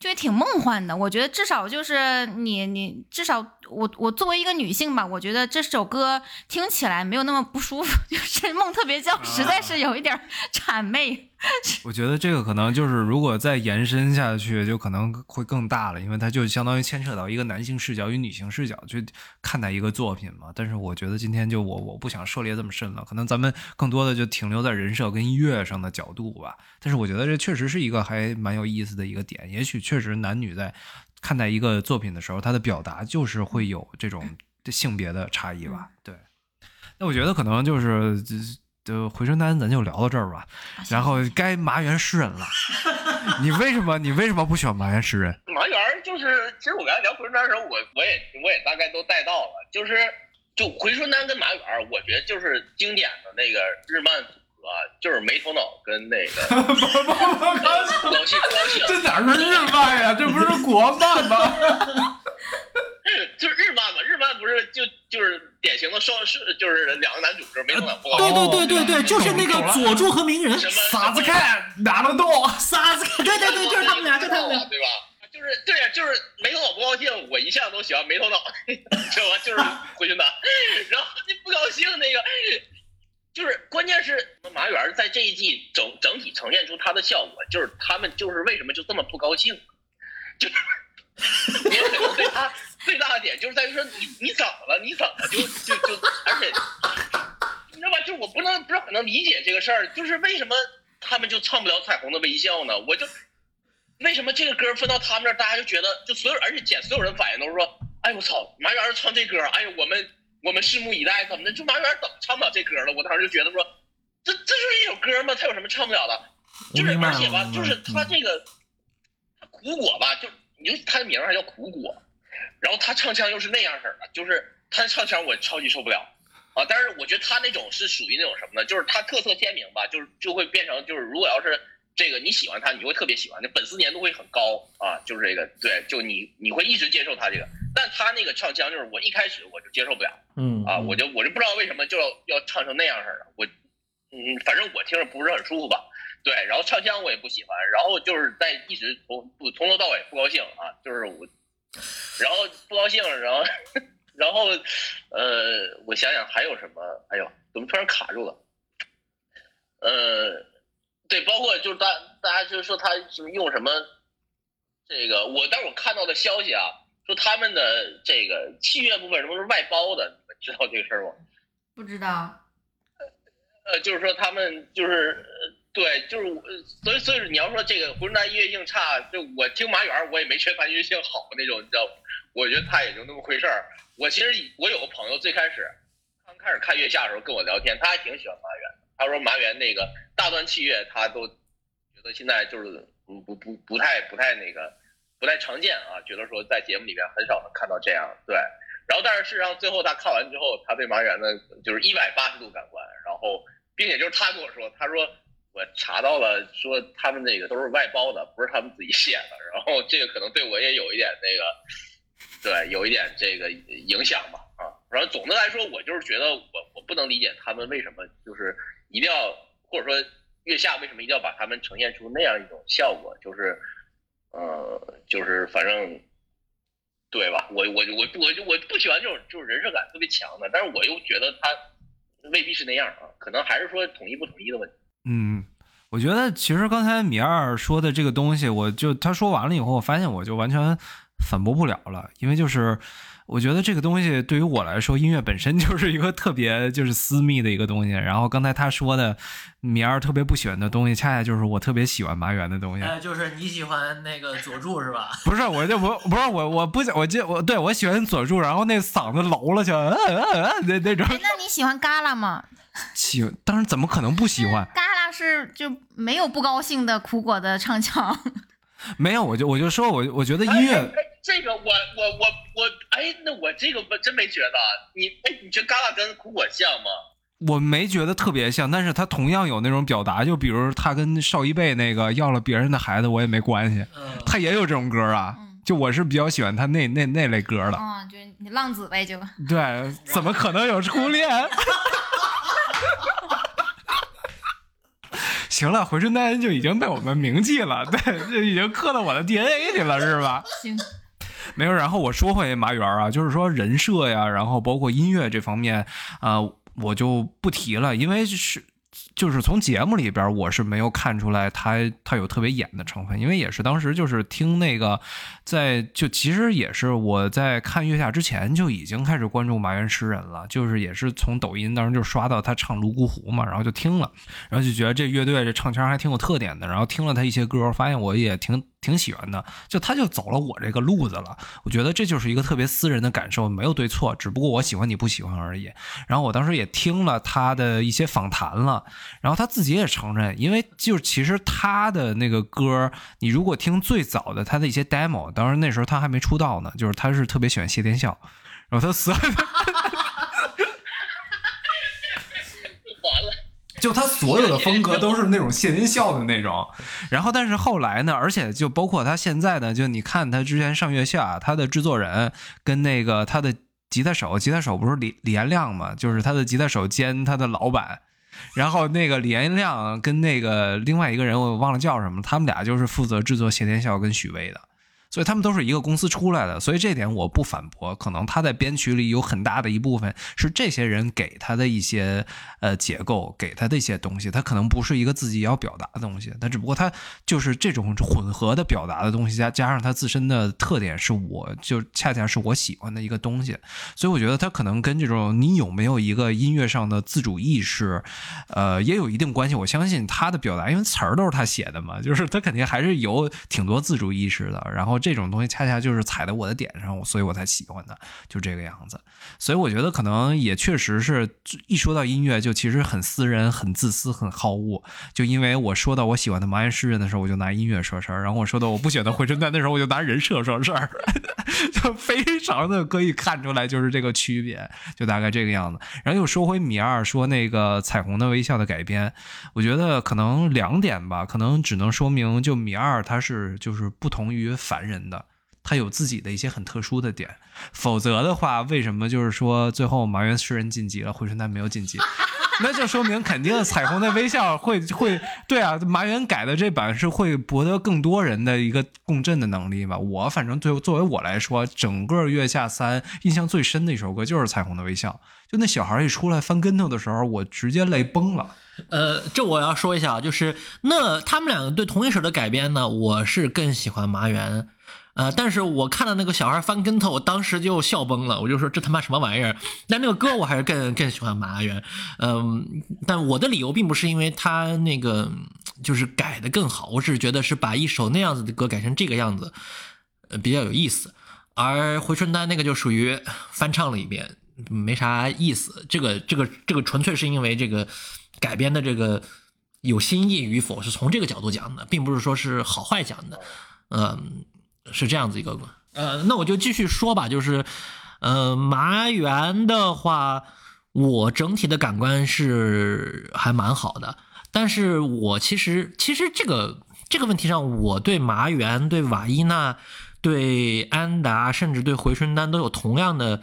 就也挺梦幻的，我觉得至少就是你你至少我我作为一个女性吧，我觉得这首歌听起来没有那么不舒服，就是梦特别娇实在是有一点谄媚。我觉得这个可能就是，如果再延伸下去，就可能会更大了，因为它就相当于牵扯到一个男性视角与女性视角去看待一个作品嘛。但是我觉得今天就我我不想涉猎这么深了，可能咱们更多的就停留在人设跟音乐上的角度吧。但是我觉得这确实是一个还蛮有意思的一个点，也许确实男女在看待一个作品的时候，他的表达就是会有这种性别的差异吧。对，那我觉得可能就是就回春丹咱就聊到这儿吧。然后该麻原诗人了。你为什么你为什么不喜欢麻原诗人？麻原就是，其实我刚才聊回春丹的时候，我我也我也大概都带到了，就是就回春丹跟麻原，我觉得就是经典的那个日漫组合，就是没头脑跟那个 这哪是日漫呀？这不是国漫吗？就是日漫嘛，日漫不是就就是典型的双是就是两个男主就是没头脑不高对兴，对对对对，就是那个佐助和鸣人，傻子看哪能动？傻子，对对对，就是他们俩，就他们俩。对吧？就是对呀，就是没头脑不高兴，我一向都喜欢没头脑，知道吧？就是回春丹，然后那不高兴那个，就是关键是马原在这一季整整体呈现出他的效果，就是他们就是为什么就这么不高兴，就是我可能对他最大的点就是在于说你你怎么了？你怎么就就就而且你知道吧？就我不能不是很能理解这个事儿，就是为什么他们就唱不了彩虹的微笑呢？我就。为什么这个歌分到他们这儿，大家就觉得就所有，而且简所有人反应都是说，哎我操，马原唱这歌，哎呀，我们我们拭目以待，怎么的？就马原怎么唱不了这歌了？我当时就觉得说，这这就是一首歌吗？他有什么唱不了的？就是而且吧就是他这个他苦果吧，就你就他的名还叫苦果，然后他唱腔又是那样式的，就是他唱腔我超级受不了。啊，但是我觉得他那种是属于那种什么呢？就是他特色鲜明吧，就是就会变成就是如果要是这个你喜欢他，你会特别喜欢，那粉丝粘度会很高啊，就是这个对，就你你会一直接受他这个，但他那个唱腔就是我一开始我就接受不了嗯啊，我就我就不知道为什么就要要唱成那样式的，我嗯，反正我听着不是很舒服吧，对，然后唱腔我也不喜欢，然后就是在一直从不从头到尾不高兴啊，就是我，然后不高兴，然后 然后呃，我想想还有什么，哎呦，怎么突然卡住了？呃，对，包括就是大大家就是说他什么用什么这个，我但是我看到的消息啊，说他们的这个器乐部分什么是外包的，你们知道这个事儿吗？不知道。呃，就是说他们就是呃对，就是我，所以所以你要说这个浑南音乐性差，就我听马远，我也没觉得他音乐性好那种，你知道吗？我觉得他也就那么回事儿。我其实我有个朋友最开始刚开始看月下的时候跟我聊天，他还挺喜欢马原的。他说马原那个大段器乐，他都觉得现在就是不不不不太不太那个不太常见啊，觉得说在节目里面很少能看到这样。对，然后但是事实上最后他看完之后，他对马原呢就是一百八十度感官，然后并且就是他跟我说，他说我查到了，说他们那个都是外包的，不是他们自己写的，然后这个可能对我也有一点那个，对，有一点这个影响吧啊。然后总的来说，我就是觉得我我不能理解他们为什么就是一定要或者说月下为什么一定要把他们呈现出那样一种效果，就是呃就是反正。对吧？我我我我就我不喜欢这种就是人设感特别强的，但是我又觉得他未必是那样啊，可能还是说统一不统一的问题。嗯，我觉得其实刚才米二说的这个东西，我就他说完了以后，我发现我就完全反驳不了了，因为就是我觉得这个东西对于我来说，音乐本身就是一个特别就是私密的一个东西。然后刚才他说的米儿特别不喜欢的东西，恰恰就是我特别喜欢麻原的东西。哎，就是你喜欢那个佐助是吧？不是，我就不不是我我不想我记我对我喜欢佐助，然后那嗓子楼了去，嗯嗯嗯那那种哎，那你喜欢嘎啦吗？喜，当然怎么可能不喜欢？嘎啦是就没有不高兴的苦果的唱腔。没有，我就我就说我我觉得音乐。哎哎这个我我我我，哎，那我这个我真没觉得。你哎，你觉得嘎啦跟苦果像吗？我没觉得特别像，但是他同样有那种表达，就比如他跟邵一贝那个要了别人的孩子，我也没关系，嗯，他也有这种歌啊。嗯就我是比较喜欢他那那那类歌的。嗯，就你浪子呗，就对，怎么可能有初恋？行了，回春丹就已经被我们铭记了，对，就已经刻到我的 DNA 里了，是吧？行。没有，然后我说回麻园啊，就是说人设呀，然后包括音乐这方面，啊、我就不提了，因为是就是从节目里边，我是没有看出来他他有特别演的成分，因为也是当时就是听那个，在就其实也是我在看月下之前就已经开始关注麻原诗人了，就是也是从抖音当时就刷到他唱泸沽湖嘛，然后就听了，然后就觉得这乐队这唱腔还挺有特点的，然后听了他一些歌，发现我也挺挺喜欢的，就他就走了我这个路子了。我觉得这就是一个特别私人的感受，没有对错，只不过我喜欢你不喜欢而已。然后我当时也听了他的一些访谈了，然后他自己也承认，因为就是其实他的那个歌，你如果听最早的他的一些 demo，当然那时候他还没出道呢，就是他是特别喜欢谢天笑，然后他死。完了，就他所有的风格都是那种谢天笑的那种，然后但是后来呢，而且就包括他现在呢，就你看他之前上月下，他的制作人跟那个他的吉他手，吉他手不是李李延亮嘛，就是他的吉他手兼他的老板，然后那个李延亮跟那个另外一个人我忘了叫什么，他们俩就是负责制作谢天笑跟许巍的。所以他们都是一个公司出来的，所以这点我不反驳。可能他在编曲里有很大的一部分是这些人给他的一些呃结构，给他的一些东西，他可能不是一个自己要表达的东西，他只不过他就是这种混合的表达的东西，加加上他自身的特点，是我就恰恰是我喜欢的一个东西。所以我觉得他可能跟这种你有没有一个音乐上的自主意识，呃，也有一定关系。我相信他的表达，因为词儿都是他写的嘛，就是他肯定还是有挺多自主意识的。然后。这种东西恰恰就是踩在我的点上，所以我才喜欢的，就这个样子。所以我觉得可能也确实是一说到音乐，就其实很私人、很自私、很好恶。就因为我说到我喜欢的麻原诗人的时候，我就拿音乐说事儿；然后我说到我不喜欢的回春丹的时候，我就拿人设说事儿，就非常的可以看出来就是这个区别，就大概这个样子。然后又说回米二说那个彩虹的微笑的改编，我觉得可能两点吧，可能只能说明就米二他是就是不同于凡人。人的，他有自己的一些很特殊的点，否则的话，为什么就是说最后麻原诗人晋级了，回春丹没有晋级？那就说明肯定彩虹的微笑会会对啊，麻原改的这版是会博得更多人的一个共振的能力吧。我反正对作为我来说，整个月下三印象最深的一首歌就是彩虹的微笑，就那小孩一出来翻跟头的时候，我直接泪崩了。呃，这我要说一下啊，就是那他们两个对同一首的改编呢，我是更喜欢麻原。呃，但是我看到那个小孩翻跟头，我当时就笑崩了。我就说这他妈什么玩意儿？但那个歌我还是更更喜欢麻原。嗯，但我的理由并不是因为他那个就是改的更好，我只是觉得是把一首那样子的歌改成这个样子，呃，比较有意思。而回春丹那个就属于翻唱了一遍，没啥意思。这个这个这个纯粹是因为这个改编的这个有新意与否是从这个角度讲的，并不是说是好坏讲的。嗯。是这样子一个，呃，那我就继续说吧，就是，呃，麻原的话，我整体的感官是还蛮好的，但是我其实其实这个这个问题上，我对麻原、对瓦伊娜、对安达，甚至对回春丹都有同样的，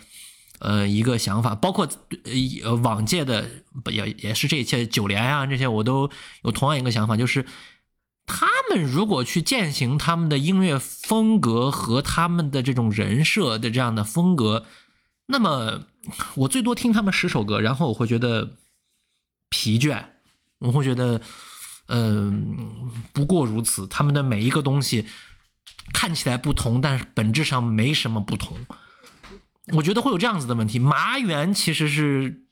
呃，一个想法，包括呃往届的也也是这一届九连啊这些，我都有同样一个想法，就是。他们如果去践行他们的音乐风格和他们的这种人设的这样的风格，那么我最多听他们十首歌，然后我会觉得疲倦，我会觉得，嗯，不过如此。他们的每一个东西看起来不同，但是本质上没什么不同。我觉得会有这样子的问题。麻原其实是。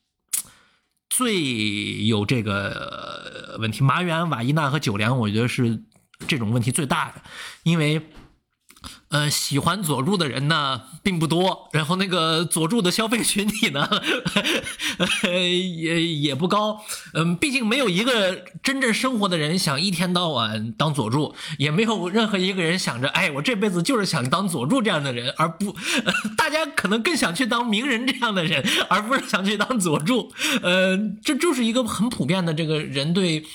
最有这个问题，麻原、瓦伊娜和九连，我觉得是这种问题最大的，因为。呃，喜欢佐助的人呢并不多，然后那个佐助的消费群体呢 也也不高。嗯，毕竟没有一个真正生活的人想一天到晚当佐助，也没有任何一个人想着，哎，我这辈子就是想当佐助这样的人，而不，大家可能更想去当名人这样的人，而不是想去当佐助。呃，这就是一个很普遍的这个人对。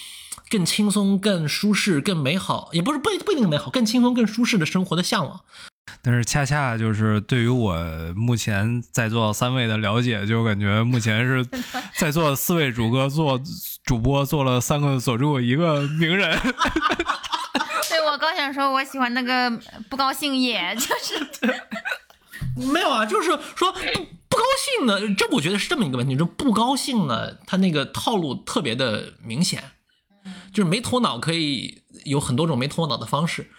更轻松、更舒适、更美好，也不是不不一定美好，更轻松、更舒适的生活的向往。但是恰恰就是对于我目前在座三位的了解，就感觉目前是在座四位主播做主播做了三个佐助，一个名人。对，我刚想说，我喜欢那个不高兴，也就是 没有啊，就是说不不高兴呢，这我觉得是这么一个问题，就不高兴呢，他那个套路特别的明显。就是没头脑，可以有很多种没头脑的方式。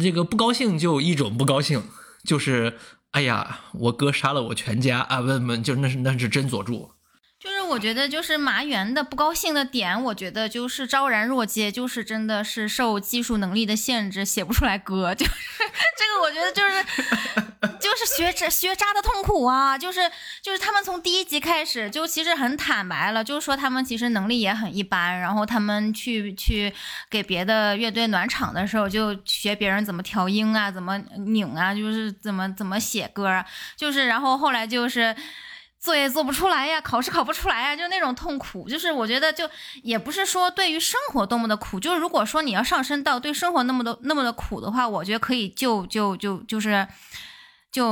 这个不高兴就一种不高兴，就是哎呀，我哥杀了我全家啊！问问，就那是那是真佐助。就是我觉得就是麻原的不高兴的点，我觉得就是昭然若揭，就是真的是受技术能力的限制，写不出来歌，就是 这个我觉得就是 就是学渣学渣的痛苦啊，就是就是他们从第一集开始就其实很坦白了，就是说他们其实能力也很一般，然后他们去去给别的乐队暖场的时候，就学别人怎么调音啊，怎么拧啊，就是怎么怎么写歌，就是然后后来就是。作业做不出来呀，考试考不出来呀，就那种痛苦。就是我觉得，就也不是说对于生活多么的苦，就是如果说你要上升到对生活那么多那么的苦的话，我觉得可以就就就就是就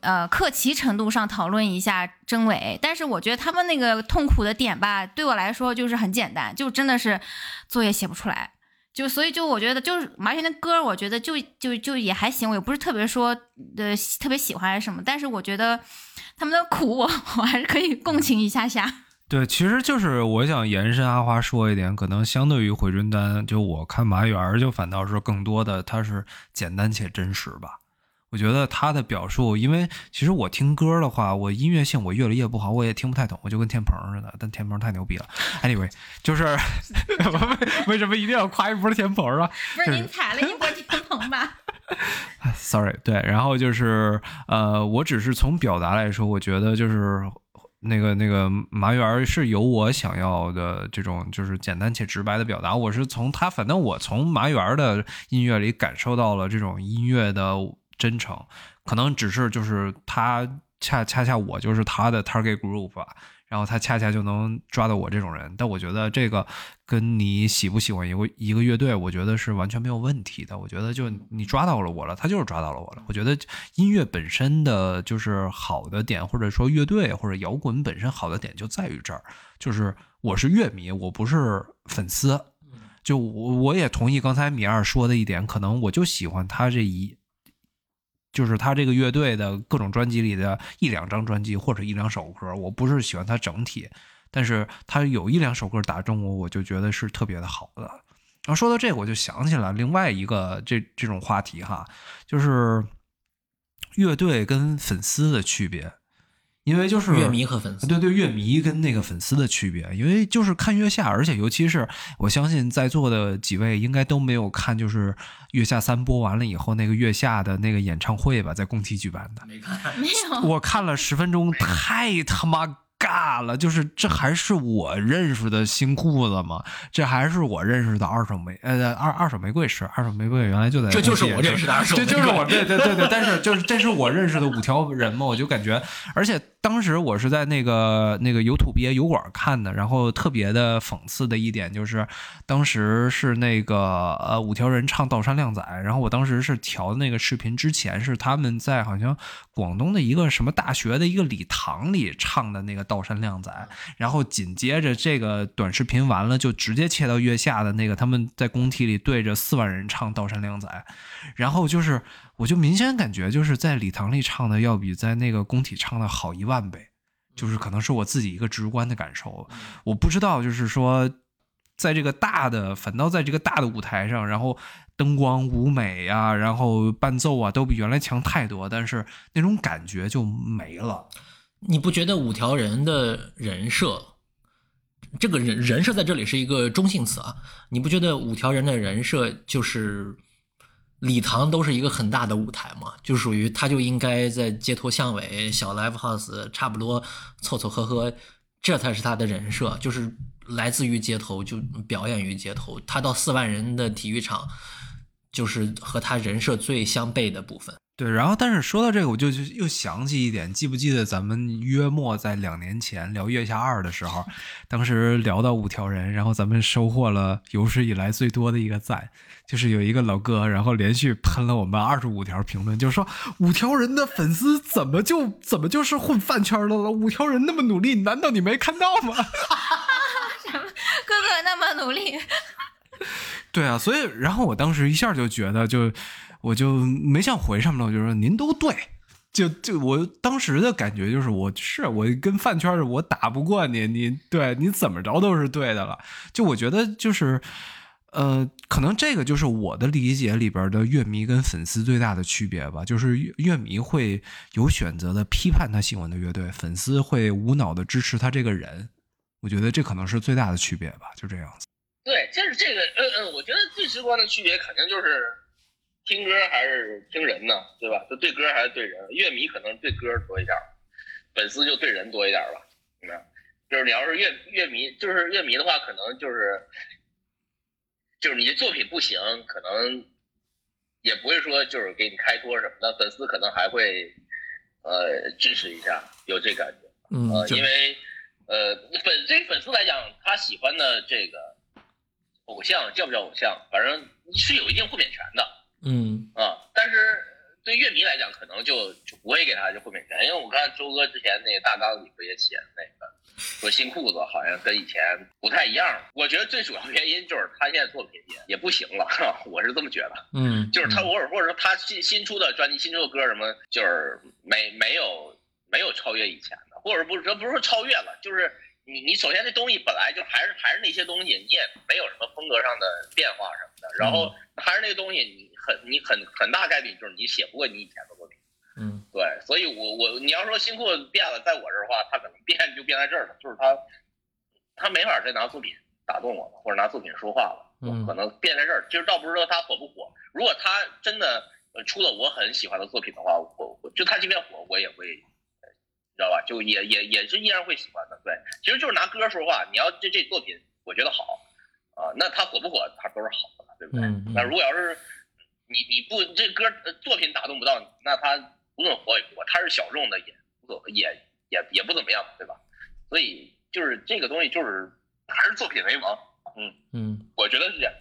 呃课题程度上讨论一下真伪。但是我觉得他们那个痛苦的点吧，对我来说就是很简单，就真的是作业写不出来。就所以就我觉得就是麻原的歌，我觉得就就就也还行，我也不是特别说的特别喜欢还是什么，但是我觉得他们的苦我我还是可以共情一下下。对，其实就是我想延伸阿花说一点，可能相对于回春丹，就我看麻园就反倒是更多的它是简单且真实吧。我觉得他的表述，因为其实我听歌的话，我音乐性我越来越不好，我也听不太懂，我就跟天鹏似的。但天鹏太牛逼了。Anyway，就是 为为什么一定要夸一波天鹏啊？不是您踩了一波天鹏吧？Sorry，对，然后就是呃，我只是从表达来说，我觉得就是那个那个麻园是有我想要的这种就是简单且直白的表达。我是从他，反正我从麻园的音乐里感受到了这种音乐的真诚，可能只是就是他恰恰恰我就是他的 target group 吧。然后他恰恰就能抓到我这种人，但我觉得这个跟你喜不喜欢一个一个乐队，我觉得是完全没有问题的。我觉得就你抓到了我了，他就是抓到了我了。我觉得音乐本身的就是好的点，或者说乐队或者摇滚本身好的点就在于这儿，就是我是乐迷，我不是粉丝。就我我也同意刚才米二说的一点，可能我就喜欢他这一。就是他这个乐队的各种专辑里的一两张专辑或者一两首歌，我不是喜欢他整体，但是他有一两首歌打中我，我就觉得是特别的好的。然后说到这个，我就想起来另外一个这这种话题哈，就是乐队跟粉丝的区别。因为就是乐迷和粉丝，对对，乐迷跟那个粉丝的区别，因为就是看月下，而且尤其是我相信在座的几位应该都没有看，就是月下三播完了以后那个月下的那个演唱会吧，在工体举办的，没看，没有，我看了十分钟，太他妈。尬了，就是这还是我认识的新裤子吗？这还是我认识的二手玫呃二二手玫瑰是二手玫瑰，原来就在这就是我认识的二手玫瑰，这就是我对对对对，但是就是这是我认识的五条人嘛，我就感觉，而且当时我是在那个那个有土鳖油管看的，然后特别的讽刺的一点就是，当时是那个呃五条人唱《道山靓仔》，然后我当时是调的那个视频之前是他们在好像广东的一个什么大学的一个礼堂里唱的那个。道山靓仔，然后紧接着这个短视频完了，就直接切到月下的那个他们在工体里对着四万人唱《道山靓仔》，然后就是我就明显感觉就是在礼堂里唱的要比在那个工体唱的好一万倍，就是可能是我自己一个直观的感受，我不知道就是说在这个大的，反倒在这个大的舞台上，然后灯光舞美呀、啊，然后伴奏啊都比原来强太多，但是那种感觉就没了。你不觉得五条人的人设，这个人人设在这里是一个中性词啊？你不觉得五条人的人设就是礼堂都是一个很大的舞台嘛？就属于他就应该在街头巷尾、小 live house 差不多凑凑合合，这才是他的人设，就是来自于街头，就表演于街头。他到四万人的体育场，就是和他人设最相悖的部分。对，然后但是说到这个，我就又想起一点，记不记得咱们约莫在两年前聊《月下二》的时候，当时聊到五条人，然后咱们收获了有史以来最多的一个赞，就是有一个老哥，然后连续喷了我们二十五条评论，就说五条人的粉丝怎么就怎么就是混饭圈的了？五条人那么努力，难道你没看到吗？哥哥那么努力，对啊，所以然后我当时一下就觉得就。我就没想回什么了，我就说您都对，就就我当时的感觉就是我是我跟饭圈我打不过你，你对你怎么着都是对的了。就我觉得就是，呃，可能这个就是我的理解里边的乐迷跟粉丝最大的区别吧。就是乐迷会有选择的批判他喜欢的乐队，粉丝会无脑的支持他这个人。我觉得这可能是最大的区别吧，就这样子。对，就是这个，嗯嗯，我觉得最直观的区别肯定就是听歌还是听人呢，对吧？就对歌还是对人？乐迷可能对歌多一点，粉丝就对人多一点吧。怎么样？就是你要是乐乐迷，就是乐迷的话，可能就是就是你的作品不行，可能也不会说就是给你开脱什么的，粉丝可能还会呃支持一下，有这感觉。嗯，呃，因为呃粉对于粉丝来讲，他喜欢的这个偶像叫不叫偶像，反正是有一定豁免权的嗯啊。但是对乐迷来讲，可能就就不会给他这豁免权，因为我看周哥之前那个大纲里不也写那个说新裤子好像跟以前不太一样。我觉得最主要原因就是他现在作品也也不行了，我是这么觉得。嗯，就是他，偶尔或者说他新新出的专辑、新出的歌什么，就是没没有没有超越以前的，或者不是说不是说超越了，就是你你首先这东西本来就还是还是那些东西，你也没有什么风格上的变化什么的，然后还是那个东西，你很你很很大概率就是你写不过你以前的作品。嗯对，所以我我你要说新裤子变了，在我这儿的话，他可能变就变在这儿了，就是他他没法再拿作品打动我了，或者拿作品说话了，嗯可能变在这儿。其实倒不是说他火不火，如果他真的呃出了我很喜欢的作品的话，我我就他即便火，我也会，知道吧？就也也也是依然会喜欢的。对，其实就是拿歌说话。你要这这作品我觉得好啊，那他火不火，他都是好的，对不对？那如果要是你你不这歌呃作品打动不到你，那他无论火与不火，他是小众的也不怎也也也不怎么样，对吧？所以就是这个东西就是还是作品为王，嗯，嗯。我觉得是这样。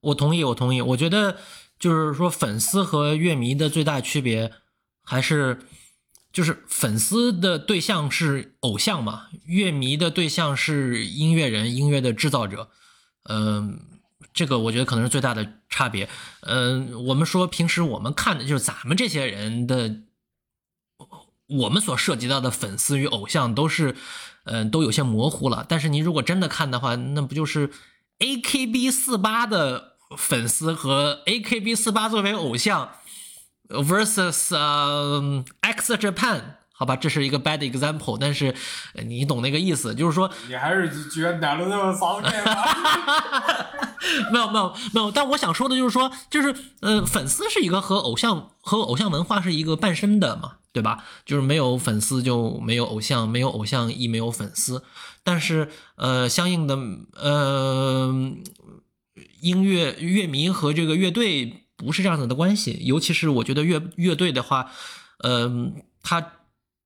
我同意，我同意。我觉得就是说，粉丝和乐迷的最大区别还是，就是粉丝的对象是偶像嘛，乐迷的对象是音乐人、音乐的制造者。嗯、这个我觉得可能是最大的差别。嗯、我们说平时我们看的就是咱们这些人的，我们所涉及到的粉丝与偶像都是，嗯、都有些模糊了。但是您如果真的看的话，那不就是 A K B 四八的粉丝和 A K B 四八作为偶像 versus 呃 X Japan，好吧，这是一个 bad example，但是呃你懂那个意思，就是说你还是觉得哪路那么骚这个？没有没有没有，但我想说的就是说，就是呃，粉丝是一个和偶像和偶像文化是一个伴生的嘛，对吧？就是没有粉丝就没有偶像，没有偶像亦没有粉丝。但是呃，相应的呃，音乐乐迷和这个乐队不是这样子的关系，尤其是我觉得乐乐队的话，嗯、他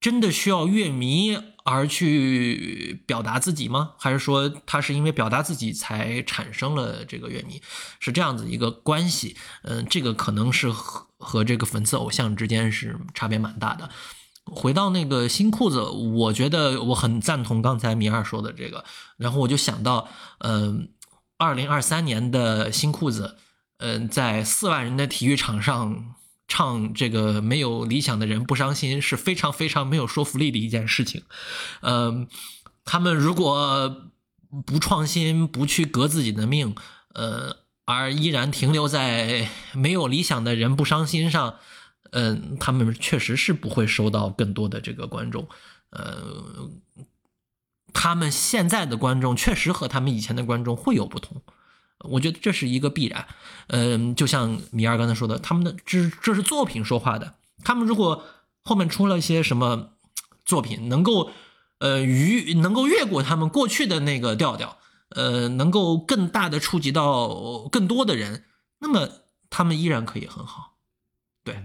真的需要乐迷而去表达自己吗？还是说他是因为表达自己才产生了这个乐迷？是这样子一个关系？嗯，这个可能是和和这个粉丝偶像之间是差别蛮大的。回到那个新裤子，我觉得我很赞同刚才米二说的这个，然后我就想到，嗯、二零二三年的新裤子，嗯、在四万人的体育场上唱这个没有理想的人不伤心是非常非常没有说服力的一件事情。嗯、他们如果不创新，不去革自己的命，呃，而依然停留在没有理想的人不伤心上，嗯、他们确实是不会收到更多的这个观众，呃，他们现在的观众确实和他们以前的观众会有不同，我觉得这是一个必然。嗯，就像米二刚才说的，他们的这这是作品说话的。他们如果后面出了一些什么作品，能够呃逾能够越过他们过去的那个调调，呃，能够更大的触及到更多的人，那么他们依然可以很好。对，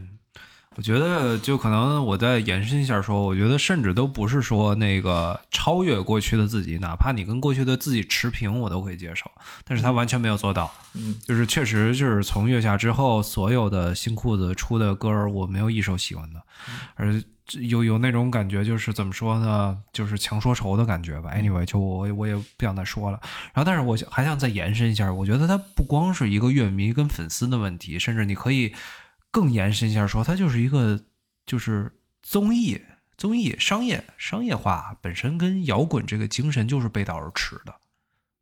我觉得就可能我再延伸一下说，我觉得甚至都不是说那个超越过去的自己，哪怕你跟过去的自己持平，我都可以接受。但是他完全没有做到，嗯，就是确实就是从月下之后，所有的新裤子出的歌儿，我没有一首喜欢的，而有有那种感觉，就是怎么说呢，就是强说愁的感觉吧。Anyway，就我我也不想再说了。然后，但是我还想再延伸一下，我觉得他不光是一个乐迷跟粉丝的问题，甚至你可以更延伸一下说，它就是一个就是综艺。综艺商业商业化本身跟摇滚这个精神就是背道而驰的，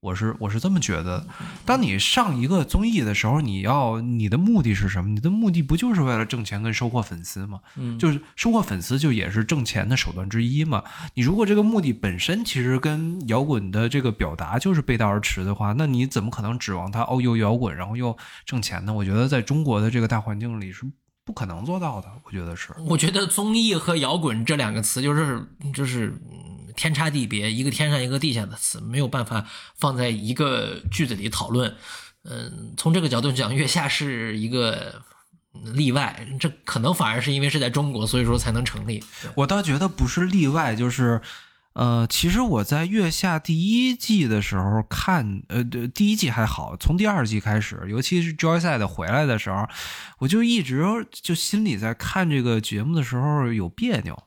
我是我是这么觉得。当你上一个综艺的时候，你要你的目的是什么？你的目的不就是为了挣钱跟收获粉丝吗？嗯，就是收获粉丝，就也是挣钱的手段之一嘛。你如果这个目的本身其实跟摇滚的这个表达就是背道而驰的话，那你怎么可能指望他哦又摇滚然后又挣钱呢？我觉得在中国的这个大环境里是不可能做到的。我觉得是。我觉得综艺和摇滚这两个词就是就是嗯天差地别，一个天上一个地下的词，没有办法放在一个句子里讨论。嗯，从这个角度讲，月下是一个例外，这可能反而是因为是在中国，所以说才能成立。我倒觉得不是例外，就是，呃，其实我在月下第一季的时候看，呃，第一季还好，从第二季开始，尤其是 Joyside 回来的时候，我就一直就心里在看这个节目的时候有别扭。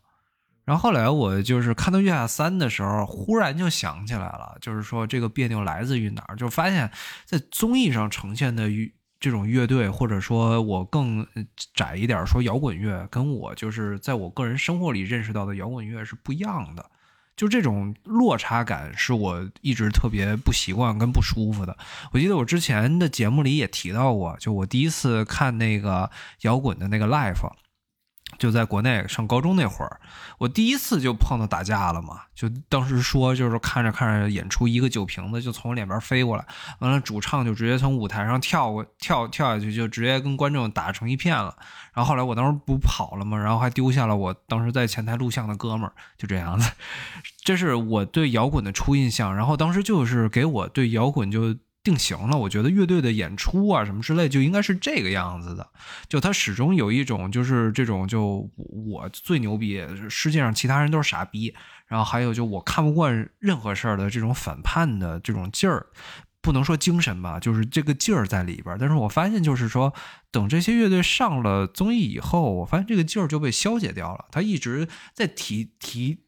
然后后来我就是看到月下三的时候，忽然就想起来了，就是说这个别扭来自于哪儿？就发现，在综艺上呈现的这种乐队，或者说我更窄一点说摇滚乐，跟我就是在我个人生活里认识到的摇滚乐是不一样的。就这种落差感是我一直特别不习惯跟不舒服的。我记得我之前的节目里也提到过，就我第一次看那个摇滚的那个 live，就在国内上高中那会儿，我第一次就碰到打架了嘛。就当时说，就是看着看着演出，一个酒瓶子就从我脸边飞过来，完了主唱就直接从舞台上跳过跳跳下去，就直接跟观众打成一片了。然后后来我当时不跑了嘛，然后还丢下了我当时在前台录像的哥们儿，就这样子。这是我对摇滚的初印象，然后当时就是给我对摇滚就定型了。我觉得乐队的演出啊什么之类就应该是这个样子的，就他始终有一种就是这种就我最牛逼，世界上其他人都是傻逼，然后还有就我看不惯任何事儿的这种反叛的这种劲儿。不能说精神吧，就是这个劲儿在里边。但是我发现，就是说，等这些乐队上了综艺以后，我发现这个劲儿就被消解掉了。他一直在提提，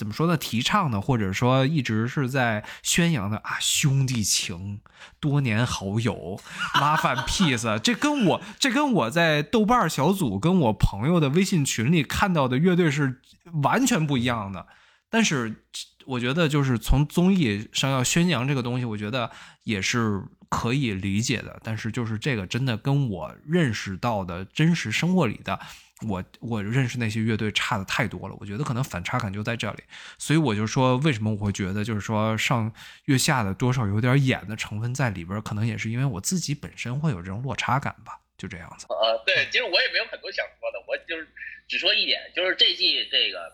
怎么说呢？提倡的，或者说一直是在宣扬的啊，兄弟情，多年好友，麻烦 peace。这跟我这跟我在豆瓣小组跟我朋友的微信群里看到的乐队是完全不一样的。但是我觉得，就是从综艺上要宣扬这个东西，我觉得也是可以理解的。但是就是这个真的跟我认识到的真实生活里的我，我认识那些乐队差的太多了。我觉得可能反差感就在这里。所以我就说，为什么我会觉得，就是说上月下的多少有点演的成分在里边，可能也是因为我自己本身会有这种落差感吧。就这样子。呃，对，其实我也没有很多想说的，我就是只说一点，就是这季这个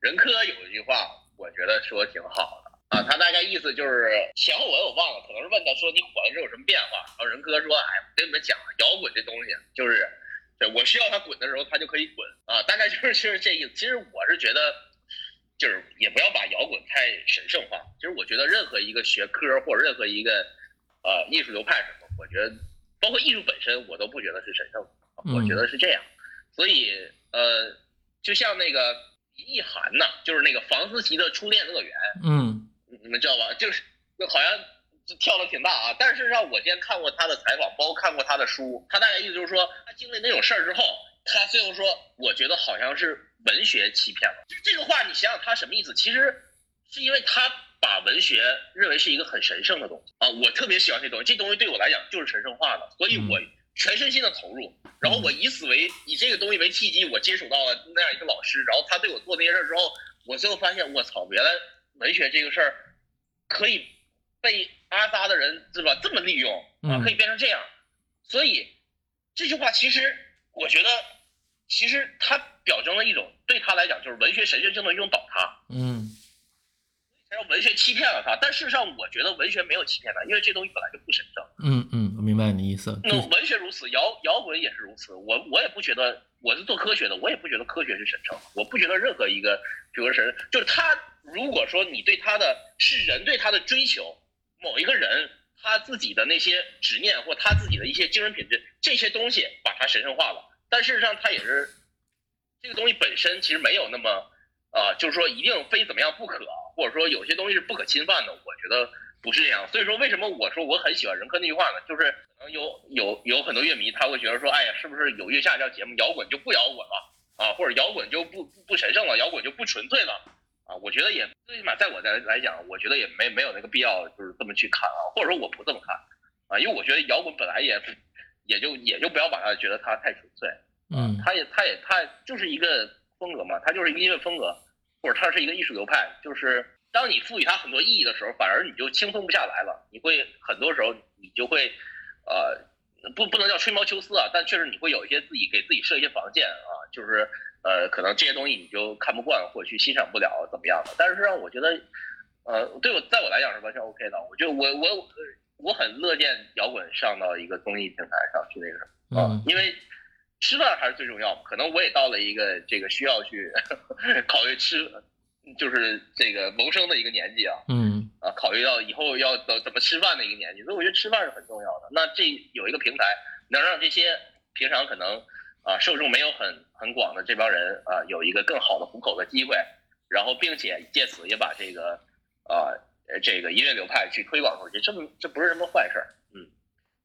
任科有一句话，我觉得说挺好的啊，他大概意思就是前后文我忘了，可能是问他说你火了之后有什么变化，然后任科说，哎，跟你们讲，摇滚这东西就是，对我需要他滚的时候，他就可以滚啊，大概就是就是这意思。其实我是觉得。就是也不要把摇滚太神圣化。其实我觉得任何一个学科或者任何一个呃艺术流派什么，我觉得包括艺术本身，我都不觉得是神圣的。我觉得是这样。所以呃，就像那个易涵呐，就是那个房思琪的初恋乐园，嗯你们知道吧？就是就好像就跳的挺大啊。但是事实上，我今天看过他的采访，包括看过他的书，他大概意思就是说，他经历那种事儿之后，他最后说，我觉得好像是文学欺骗了。就这个话，你想想他什么意思？其实是因为他把文学认为是一个很神圣的东西啊。我特别喜欢这东西，这东西对我来讲就是神圣化的，所以我全身心的投入。然后我以此为以这个东西为契机，我接触到了那样一个老师，然后他对我做那些事儿之后，我最后发现，我操，原来文学这个事儿可以被阿扎的人是吧这么利用啊，嗯可以变成这样。所以这句话其实我觉得，其实它表征了一种对他来讲就是文学神圣性的一种倒塌。嗯才让文学欺骗了他，但事实上，我觉得文学没有欺骗他，因为这东西本来就不神圣。嗯嗯，我明白你的意思。那文学如此，摇摇滚也是如此。我我也不觉得，我是做科学的，我也不觉得科学是神圣。我不觉得任何一个，比如说神，就是他，如果说你对他的是人对他的追求，某一个人他自己的那些执念或他自己的一些精神品质，这些东西把它神圣化了。但事实上，他也是这个东西本身其实没有那么啊、就是说一定非怎么样不可，或者说有些东西是不可侵犯的。我觉得不是这样。所以说，为什么我说我很喜欢任科那句话呢？就是可能有有有很多乐迷他会觉得说，哎呀，是不是有月下这节目，摇滚就不摇滚了啊，或者摇滚就不不神圣了，摇滚就不纯粹了？啊，我觉得也最起码在我来来讲，我觉得也没没有那个必要就是这么去看啊，或者说我不这么看啊，因为我觉得摇滚本来也也就也就不要把它觉得它太纯粹，嗯它也它也它就是一个风格嘛，它就是一个音乐风格，或者它是一个艺术流派，就是当你赋予它很多意义的时候，反而你就轻松不下来了，你会很多时候你就会呃不不能叫吹毛求疵啊，但确实你会有一些自己给自己设一些防线啊，就是呃可能这些东西你就看不惯或者去欣赏不了怎么样的，但是让我觉得呃对我在我来讲是完全 OK 的，我就我我我很乐见摇滚上到一个综艺平台上去那个什么。啊嗯，因为吃饭还是最重要。可能我也到了一个这个需要去 考虑吃，就是这个谋生的一个年纪啊嗯啊，考虑到以后要怎怎么吃饭的一个年纪，所以我觉得吃饭是很重要的。那这有一个平台能让这些平常可能啊受众没有很很广的这帮人啊有一个更好的糊口的机会，然后并且借此也把这个啊呃这个音乐流派去推广出去，这么这不是什么坏事儿，嗯。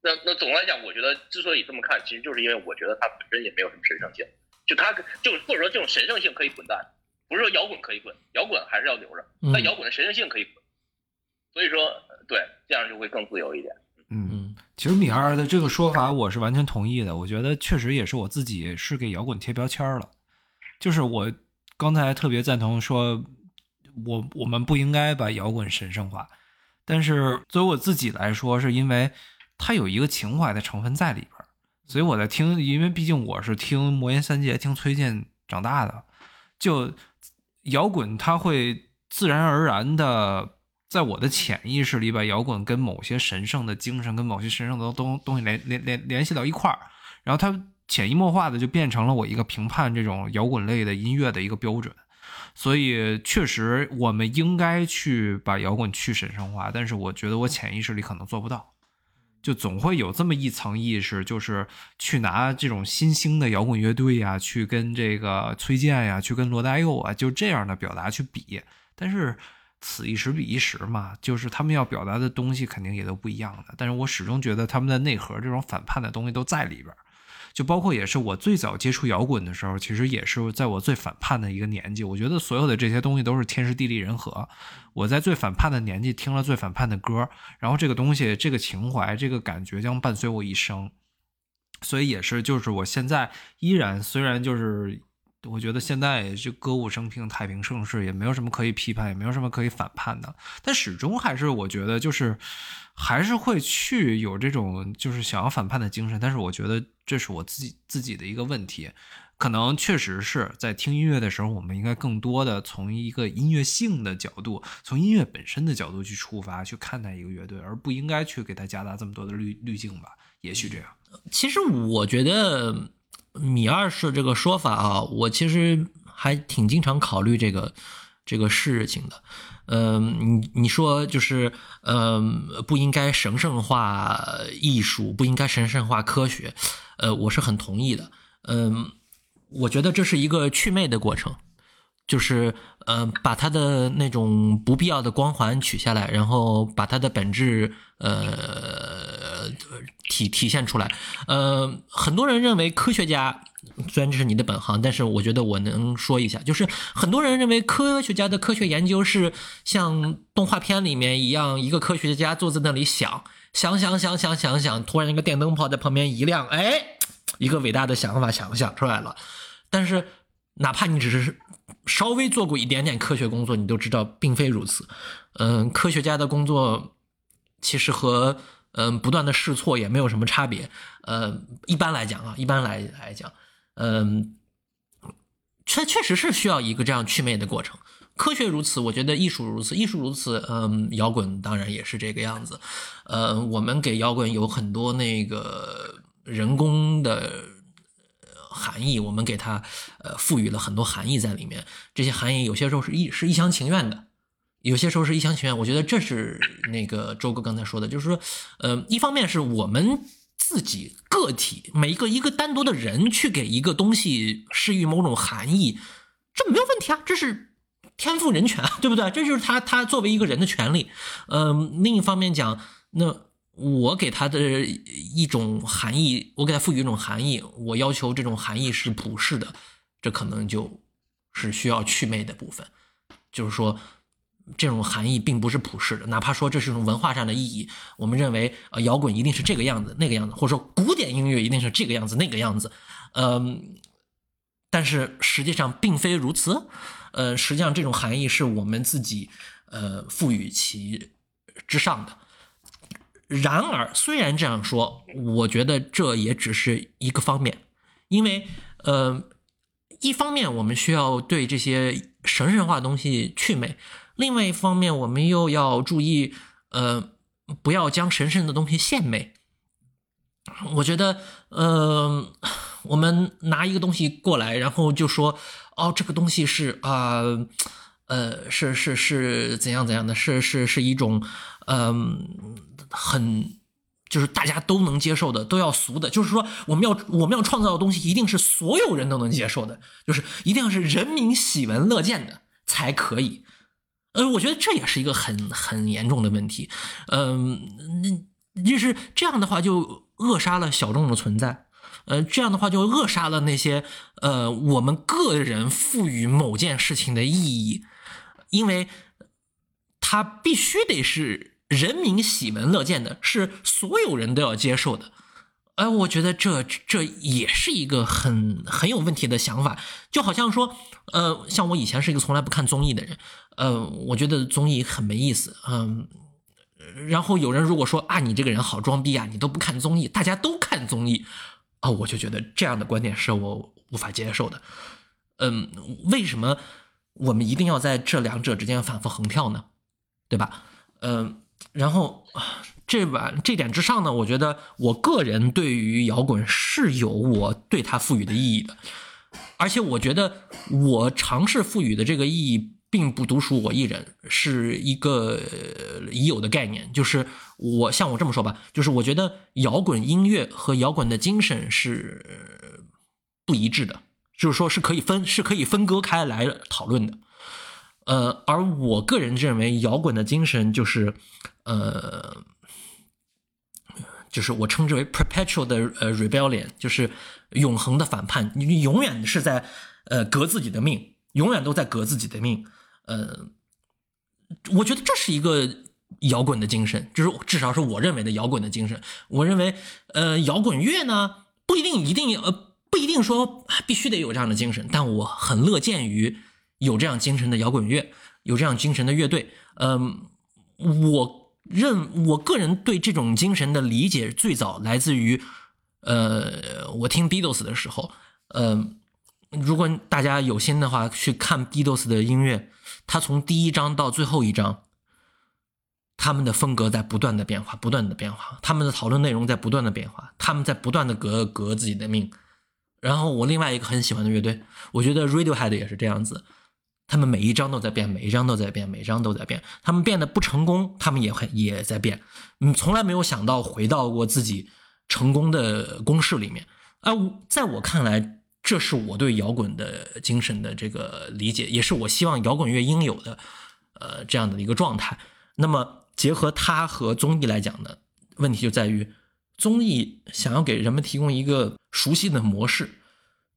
那那总的来讲，我觉得之所以这么看，其实就是因为我觉得它本身也没有什么神圣性，就它就或者说这种神圣性可以滚蛋，不是说摇滚可以滚，摇滚还是要留着，嗯但摇滚的神圣性可以滚，所以说对这样就会更自由一点。嗯，嗯。其实米二的这个说法我是完全同意的，我觉得确实也是我自己是给摇滚贴标签了，就是我刚才特别赞同说，我我们不应该把摇滚神圣化，但是作为我自己来说，是因为它有一个情怀的成分在里边，所以我在听，因为毕竟我是听魔岩三杰、听崔健长大的，就摇滚它会自然而然的在我的潜意识里把摇滚跟某些神圣的精神、跟某些神圣的东东西联联联联系到一块儿，然后它潜移默化的就变成了我一个评判这种摇滚类的音乐的一个标准。所以，确实我们应该去把摇滚去神圣化，但是我觉得我潜意识里可能做不到。就总会有这么一层意识，就是去拿这种新兴的摇滚乐队呀，去跟这个崔健呀，去跟罗大佑啊，就这样的表达去比。但是此一时彼一时嘛，就是他们要表达的东西肯定也都不一样的。但是我始终觉得他们的内核这种反叛的东西都在里边。就包括也是我最早接触摇滚的时候，其实也是在我最反叛的一个年纪。我觉得所有的这些东西都是天时地利人和。我在最反叛的年纪听了最反叛的歌，然后这个东西、这个情怀、这个感觉将伴随我一生。所以也是，就是我现在依然，虽然就是我觉得现在就歌舞升平、太平盛世，也没有什么可以批判，也没有什么可以反叛的，但始终还是我觉得就是还是会去有这种就是想要反叛的精神。但是我觉得这是我自己自己的一个问题。可能确实是在听音乐的时候，我们应该更多的从一个音乐性的角度，从音乐本身的角度去出发，去看待一个乐队，而不应该去给它加大这么多的滤滤镜吧。也许这样。其实我觉得米二是这个说法啊，我其实还挺经常考虑这个这个事情的。嗯，你你说就是嗯，不应该神圣化艺术，不应该神圣化科学，呃，我是很同意的。嗯，我觉得这是一个祛魅的过程。就是呃，把它的那种不必要的光环取下来，然后把它的本质呃体体现出来。呃，很多人认为科学家，虽然这是你的本行，但是我觉得我能说一下，就是很多人认为科学家的科学研究是像动画片里面一样，一个科学家坐在那里想想想想想想想，突然一个电灯泡在旁边一亮，哎，一个伟大的想法想想出来了。但是哪怕你只是稍微做过一点点科学工作，你都知道并非如此。嗯，科学家的工作其实和嗯不断的试错也没有什么差别。呃，一般来讲啊，一般来来讲，嗯，确确实是需要一个这样祛魅的过程。科学如此，我觉得艺术如此，艺术如此，嗯，摇滚当然也是这个样子。呃，我们给摇滚有很多那个人工的。含义，我们给它呃赋予了很多含义在里面。这些含义有些时候是一是一厢情愿的，有些时候是一厢情愿。我觉得这是那个周哥刚才说的，就是说，呃，一方面是我们自己个体每一个一个单独的人去给一个东西施予某种含义，这没有问题啊，这是天赋人权啊，对不对？这就是他他作为一个人的权利。嗯，另一方面讲，那。我给他的一种含义，我给他赋予一种含义，我要求这种含义是普世的，这可能就是需要祛魅的部分。就是说。这种含义并不是普世的，哪怕说这是一种文化上的意义，我们认为呃摇滚一定是这个样子那个样子，或者说古典音乐一定是这个样子那个样子，嗯，但是实际上并非如此，呃，实际上这种含义是我们自己呃赋予其之上的。然而，虽然这样说，我觉得这也只是一个方面，因为呃，一方面我们需要对这些神圣化的东西去魅。另外一方面，我们又要注意，呃，不要将神圣的东西献媚。我觉得，呃，我们拿一个东西过来，然后就说，哦，这个东西是啊，呃，是是是怎样怎样的，是是是一种，嗯，很就是大家都能接受的，都要俗的，就是说，我们要我们要创造的东西，一定是所有人都能接受的，就是一定要是人民喜闻乐见的才可以。呃，我觉得这也是一个很很严重的问题，嗯，那就是这样的话就扼杀了小众的存在，呃，这样的话就扼杀了那些呃我们个人赋予某件事情的意义，因为它必须得是人民喜闻乐见的，是所有人都要接受的。哎，我觉得这这也是一个很很有问题的想法，就好像说，呃，像我以前是一个从来不看综艺的人，呃，我觉得综艺很没意思，嗯，然后有人如果说啊，你这个人好装逼啊，你都不看综艺，大家都看综艺，啊，我就觉得这样的观点是我无法接受的，嗯，为什么我们一定要在这两者之间反复横跳呢？对吧？嗯，然后。这晚这点之上呢，我觉得我个人对于摇滚是有我对它赋予的意义的，而且我觉得我尝试赋予的这个意义并不独属我一人，是一个已有的概念。就是我像我这么说吧，就是我觉得摇滚音乐和摇滚的精神是不一致的，就是说是可以分是可以分割开来讨论的。呃，而我个人认为摇滚的精神就是呃。就是我称之为 perpetual 的呃 rebellion，就是永恒的反叛。你永远是在呃革自己的命，永远都在革自己的命。呃，我觉得这是一个摇滚的精神，就是至少是我认为的摇滚的精神。我认为，呃，摇滚乐呢不一定一定呃不一定说必须得有这样的精神，但我很乐见于有这样精神的摇滚乐，有这样精神的乐队。嗯，我。认我个人对这种精神的理解最早来自于，呃，我听 Beatles 的时候，呃，如果大家有心的话去看 Beatles 的音乐，他从第一章到最后一章，他们的风格在不断的变化，不断的变化，他们的讨论内容在不断的变化，他们在不断的革革自己的命。然后我另外一个很喜欢的乐队，我觉得 Radiohead 也是这样子。他们每一张都在变，每一张都在变，每一张都在变。他们变得不成功，他们也很也在变。嗯，从来没有想到回到过自己成功的公式里面。啊，在我看来，这是我对摇滚的精神的这个理解，也是我希望摇滚乐应有的，呃，这样的一个状态。那么，结合它和综艺来讲呢，问题就在于，综艺想要给人们提供一个熟悉的模式，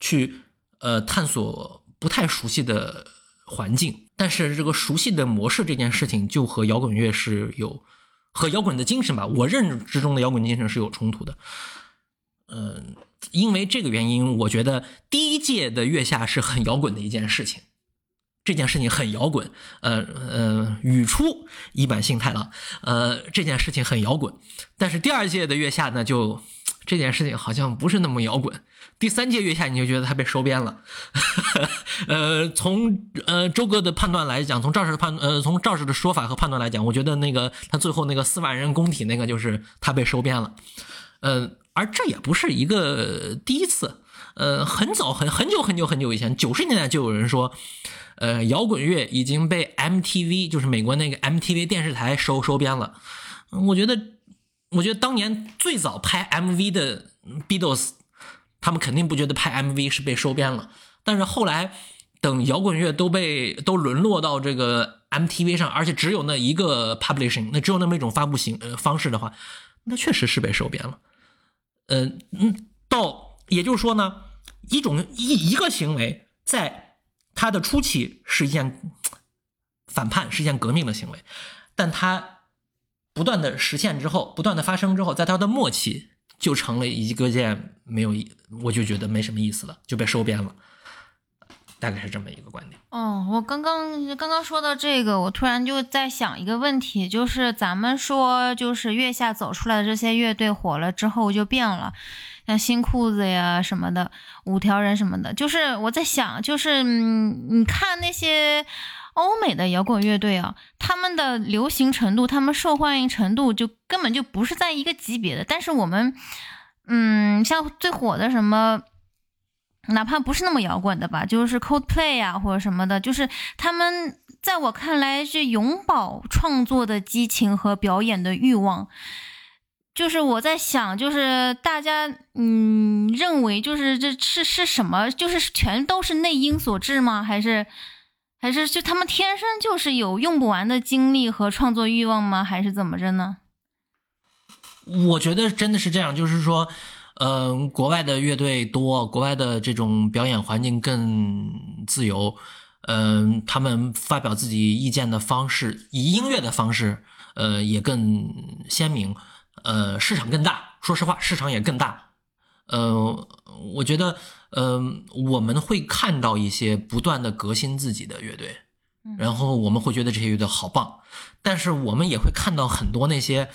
去呃探索不太熟悉的。环境，但是这个熟悉的模式这件事情就和摇滚乐是有，和摇滚的精神吧，我认知中的摇滚精神是有冲突的。嗯，因为这个原因，我觉得第一届的月下是很摇滚的一件事情，这件事情很摇滚。呃呃，语出一板幸太郎，呃，这件事情很摇滚。但是第二届的月下呢，就这件事情好像不是那么摇滚。第三届月下，你就觉得他被收编了。呃，从呃周哥的判断来讲，从赵氏的判呃从赵氏的说法和判断来讲，我觉得那个他最后那个四万人工体那个就是他被收编了。呃，而这也不是一个第一次。呃，很早很很久很久很久以前，九十年代就有人说，呃，摇滚乐已经被 MTV 就是美国那个 MTV 电视台收收编了。我觉得，我觉得当年最早拍 MV 的 Beatles。他们肯定不觉得拍 MV 是被收编了，但是后来等摇滚乐都被都沦落到这个 MTV 上，而且只有那一个 publishing，那只有那么一种发布形呃方式的话，那确实是被收编了。嗯嗯，到也就是说呢，一种一一个行为在它的初期是一件反叛、实现革命的行为，但它不断的实现之后，不断的发生之后，在它的末期就成了一个件没有意，我就觉得没什么意思了，就被收编了，大概是这么一个观点。哦，我刚刚刚刚说到这个，我突然就在想一个问题，就是咱们说，就是月下走出来的这些乐队火了之后就变了，像新裤子呀什么的，五条人什么的，就是我在想，就是嗯，你看那些欧美的摇滚乐队啊，他的流行程度，他们受欢迎程度就根本就不是在一个级别的，但是我们，嗯，像最火的什么。哪怕不是那么摇滚的吧，就是 Coldplay 呀、或者什么的，就是他们在我看来是永葆创作的激情和表演的欲望。就是我在想，就是大家嗯认为就是这是是什么？就是全都是内因所致吗？还是还是就他们天生就是有用不完的精力和创作欲望吗？还是怎么着呢？我觉得真的是这样，就是说，嗯、国外的乐队多，国外的这种表演环境更自由，嗯、他们发表自己意见的方式，以音乐的方式，呃，也更鲜明，呃，市场更大。说实话，市场也更大。呃，我觉得，嗯、我们会看到一些不断的革新自己的乐队，然后我们会觉得这些乐队好棒，但是我们也会看到很多那些。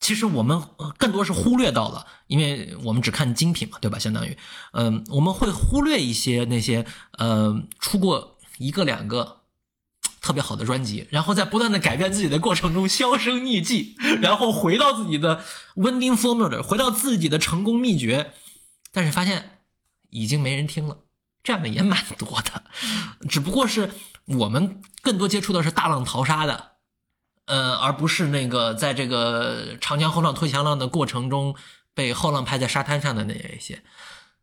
其实我们呃更多是忽略到了，因为我们只看精品嘛，对吧？相当于，嗯、我们会忽略一些那些呃出过一个两个特别好的专辑，然后在不断的改变自己的过程中销声匿迹，然后回到自己的 winning formula，回到自己的成功秘诀，但是发现已经没人听了，这样的也蛮多的，只不过是我们更多接触的是大浪淘沙的，呃，而不是那个在这个长江后浪推前浪的过程中被后浪拍在沙滩上的那一些，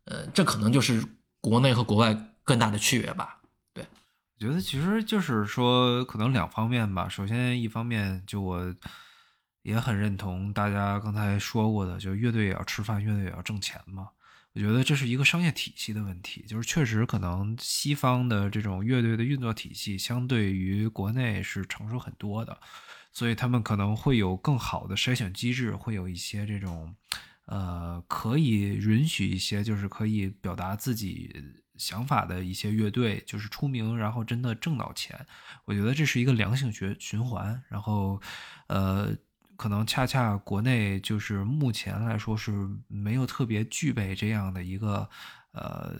呃，这可能就是国内和国外更大的区别吧。对我觉得其实就是说，可能两方面吧。首先，一方面就我也很认同大家刚才说过的，就乐队也要吃饭，乐队也要挣钱嘛。我觉得这是一个商业体系的问题，就是确实可能西方的这种乐队的运作体系相对于国内是成熟很多的，所以他们可能会有更好的筛选机制，会有一些这种呃可以允许一些就是可以表达自己想法的一些乐队，就是出名，然后真的挣到钱。我觉得这是一个良性循循环。然后，呃，可能恰恰国内就是目前来说是没有特别具备这样的一个呃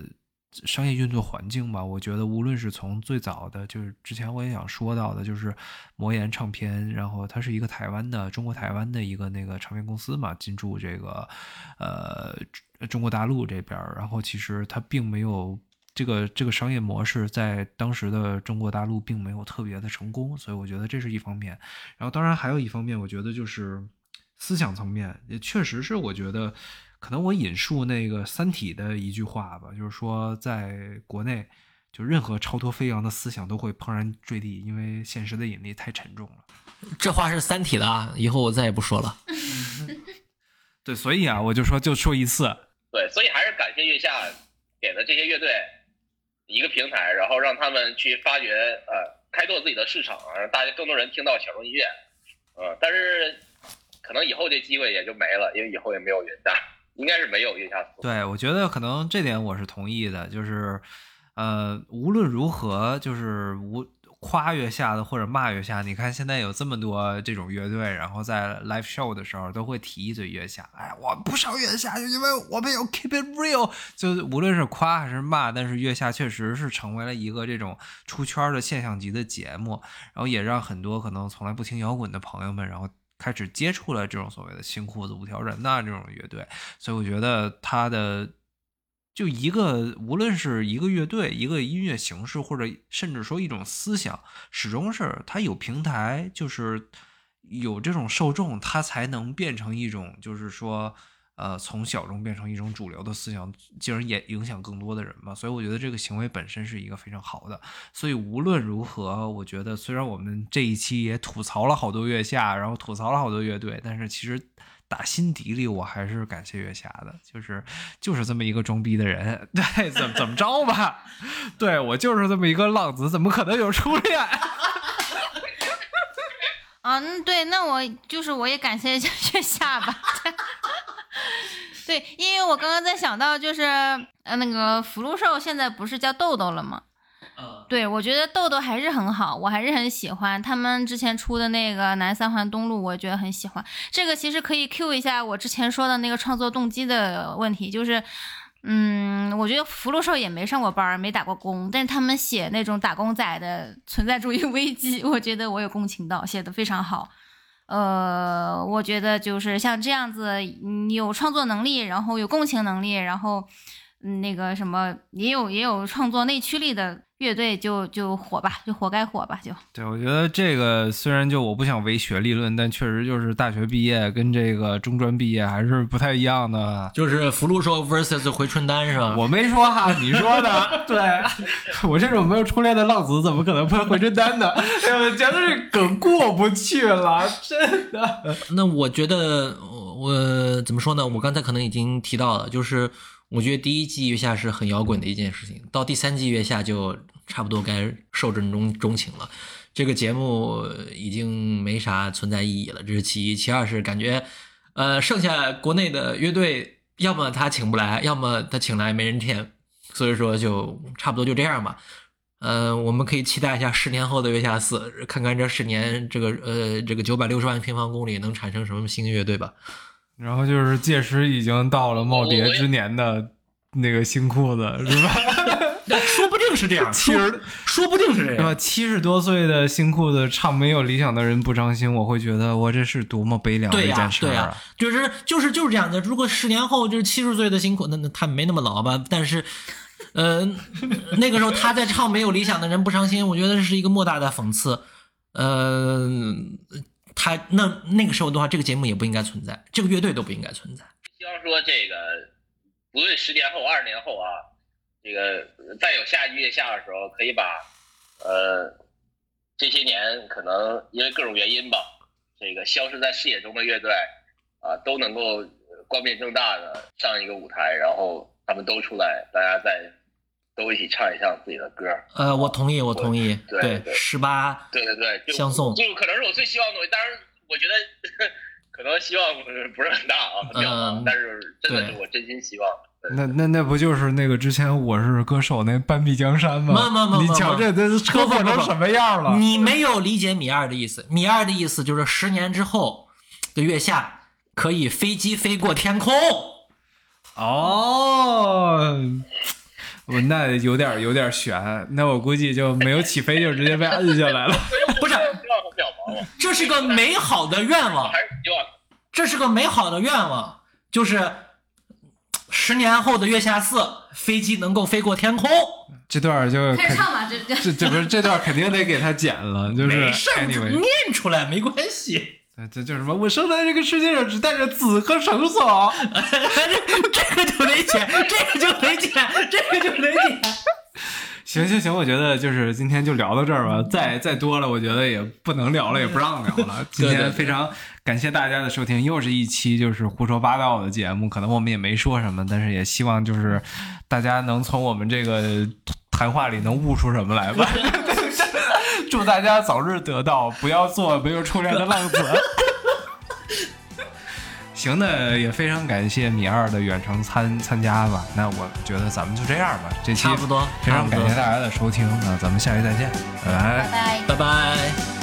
商业运作环境吧。我觉得无论是从最早的，就是之前我也想说到的，就是魔岩唱片，然后它是一个台湾的中国台湾的一个那个唱片公司嘛，进驻这个呃中国大陆这边，然后其实它并没有。这个这个商业模式在当时的中国大陆并没有特别的成功，所以我觉得这是一方面。然后当然还有一方面，我觉得就是思想层面，也确实是我觉得可能我引述那个《三体》的一句话吧，就是说在国内，就任何超脱飞扬的思想都会怦然坠地，因为现实的引力太沉重了。这话是《三体》的啊，以后我再也不说了。对，所以啊，我就说就说一次，对，所以还是感谢月下给的这些乐队一个平台，然后让他们去发掘呃开拓自己的市场，让大家更多人听到小众音乐，嗯，但是可能以后这机会也就没了，因为以后也没有云大，应该是没有月下四。对，我觉得可能这点我是同意的，就是，呃，无论如何，就是无夸月下的或者骂月下，你看现在有这么多这种乐队，然后在 live show 的时候都会提一嘴月下，哎，我不上月下，就因为我们有 keep it real，就无论是夸还是骂，但是月下确实是成为了一个这种出圈的现象级的节目，然后也让很多可能从来不听摇滚的朋友们，然后。开始接触了这种所谓的新裤子、五条人呐、这种乐队，所以我觉得他的就一个，无论是一个乐队、一个音乐形式，或者甚至说一种思想，始终是它有平台，就是有这种受众，它才能变成一种，就是说，呃，从小众变成一种主流的思想，进而也影响更多的人嘛。所以我觉得这个行为本身是一个非常好的。所以无论如何，我觉得虽然我们这一期也吐槽了好多月下，然后吐槽了好多乐队，但是其实打心底里我还是感谢月下的，就是就是这么一个装逼的人，对，怎么怎么着吧，对我就是这么一个浪子，怎么可能有初恋？嗯，对，那我就是我也感谢一下 月下吧。对，因为我刚刚在想到，就是呃，那个福禄寿现在不是叫豆豆了吗？对，我觉得豆豆还是很好，我还是很喜欢他们之前出的那个南三环东路，我觉得很喜欢。这个其实可以 Q 一下我之前说的那个创作动机的问题，就是，嗯，我觉得福禄寿也没上过班，没打过工，但是他们写那种打工仔的存在主义危机，我觉得我有共情到，写的非常好。呃，我觉得就是像这样子，你有创作能力，然后有共情能力，然后那个什么也有也有创作内驱力的乐队就就火吧，就活该火吧，就对，我觉得这个虽然就我不想唯学历论，但确实就是大学毕业跟这个中专毕业还是不太一样的。就是福禄寿 vs 回春丹是吧？我没说哈，你说的。对我这种没有初恋的浪子，怎么可能喷回春丹呢？哎呀，我觉得这梗过不去了，真的。那我觉得我我怎么说呢？我刚才可能已经提到了，就是我觉得第一季月下是很摇滚的一件事情，到第三季月下就差不多该受正中钟情了。这个节目已经没啥存在意义了，这是其一。其二是感觉，呃，剩下国内的乐队，要么他请不来，要么他请来没人填，所以说就差不多就这样吧。呃，我们可以期待一下十年后的月下四，看看这十年这个呃这个九百六十万平方公里能产生什么新乐队吧。然后就是届时已经到了耄耋之年的那个新裤子，是吧？说不定是这样，七十说不定是这是吧？七十多岁的新裤子唱没有理想的人不伤心，我会觉得我这是多么悲凉的一件，事对呀、儿啊！就是就是就是这样的。如果十年后就是七十岁的辛苦，那那他没那么老吧？但是，呃，那个时候他在唱《没有理想的人不伤心》，我觉得这是一个莫大的讽刺。呃，他那那个时候的话，这个节目也不应该存在，这个乐队都不应该存在。希望说这个，不论十年后、二十年后啊，这个再有下一季月下的时候，可以把呃这些年可能因为各种原因吧，这个消失在视野中的乐队啊，都能够光明正大的上一个舞台，然后他们都出来，大家再都一起唱一唱自己的歌。呃，我同意，我同意。对对十八，对对对，相送就可能是我最希望的东西。当然，我觉得 可能希望不是很大啊，很渺茫嗯但是真的是我真心希望那那那不就是那个之前《我是歌手》那半壁江山吗？慢慢慢慢你瞧这这车祸成什么样了？你没有理解米二的意思。米二的意思就是十年之后的月下可以飞机飞过天空。哦，我 那有点有点悬，那我估计就没有起飞就直接被摁下来了。不是这是个美好的愿望这是个美好的愿望，就是十年后的月下四，飞机能够飞过天空。这段就开始唱吧，这这不是这段肯定得给他剪了，就是没事儿，anyway，念出来没关系。这叫什么？我生在这个世界上只带着子和绳索。这 这个就得剪，这个就得剪，这个就得剪。行行行，我觉得就是今天就聊到这儿吧，再再多了，我觉得也不能聊了，也不让聊了。今天非常感谢大家的收听，又是一期就是胡说八道的节目，可能我们也没说什么，但是也希望就是大家能从我们这个谈话里能悟出什么来吧。祝大家早日得到，不要做没有初恋的浪子。行，那也非常感谢米二的远程参参加吧。那我觉得咱们就这样吧，这期差不多，非常感谢大家的收听，那咱们下期再见，拜拜拜拜。拜拜。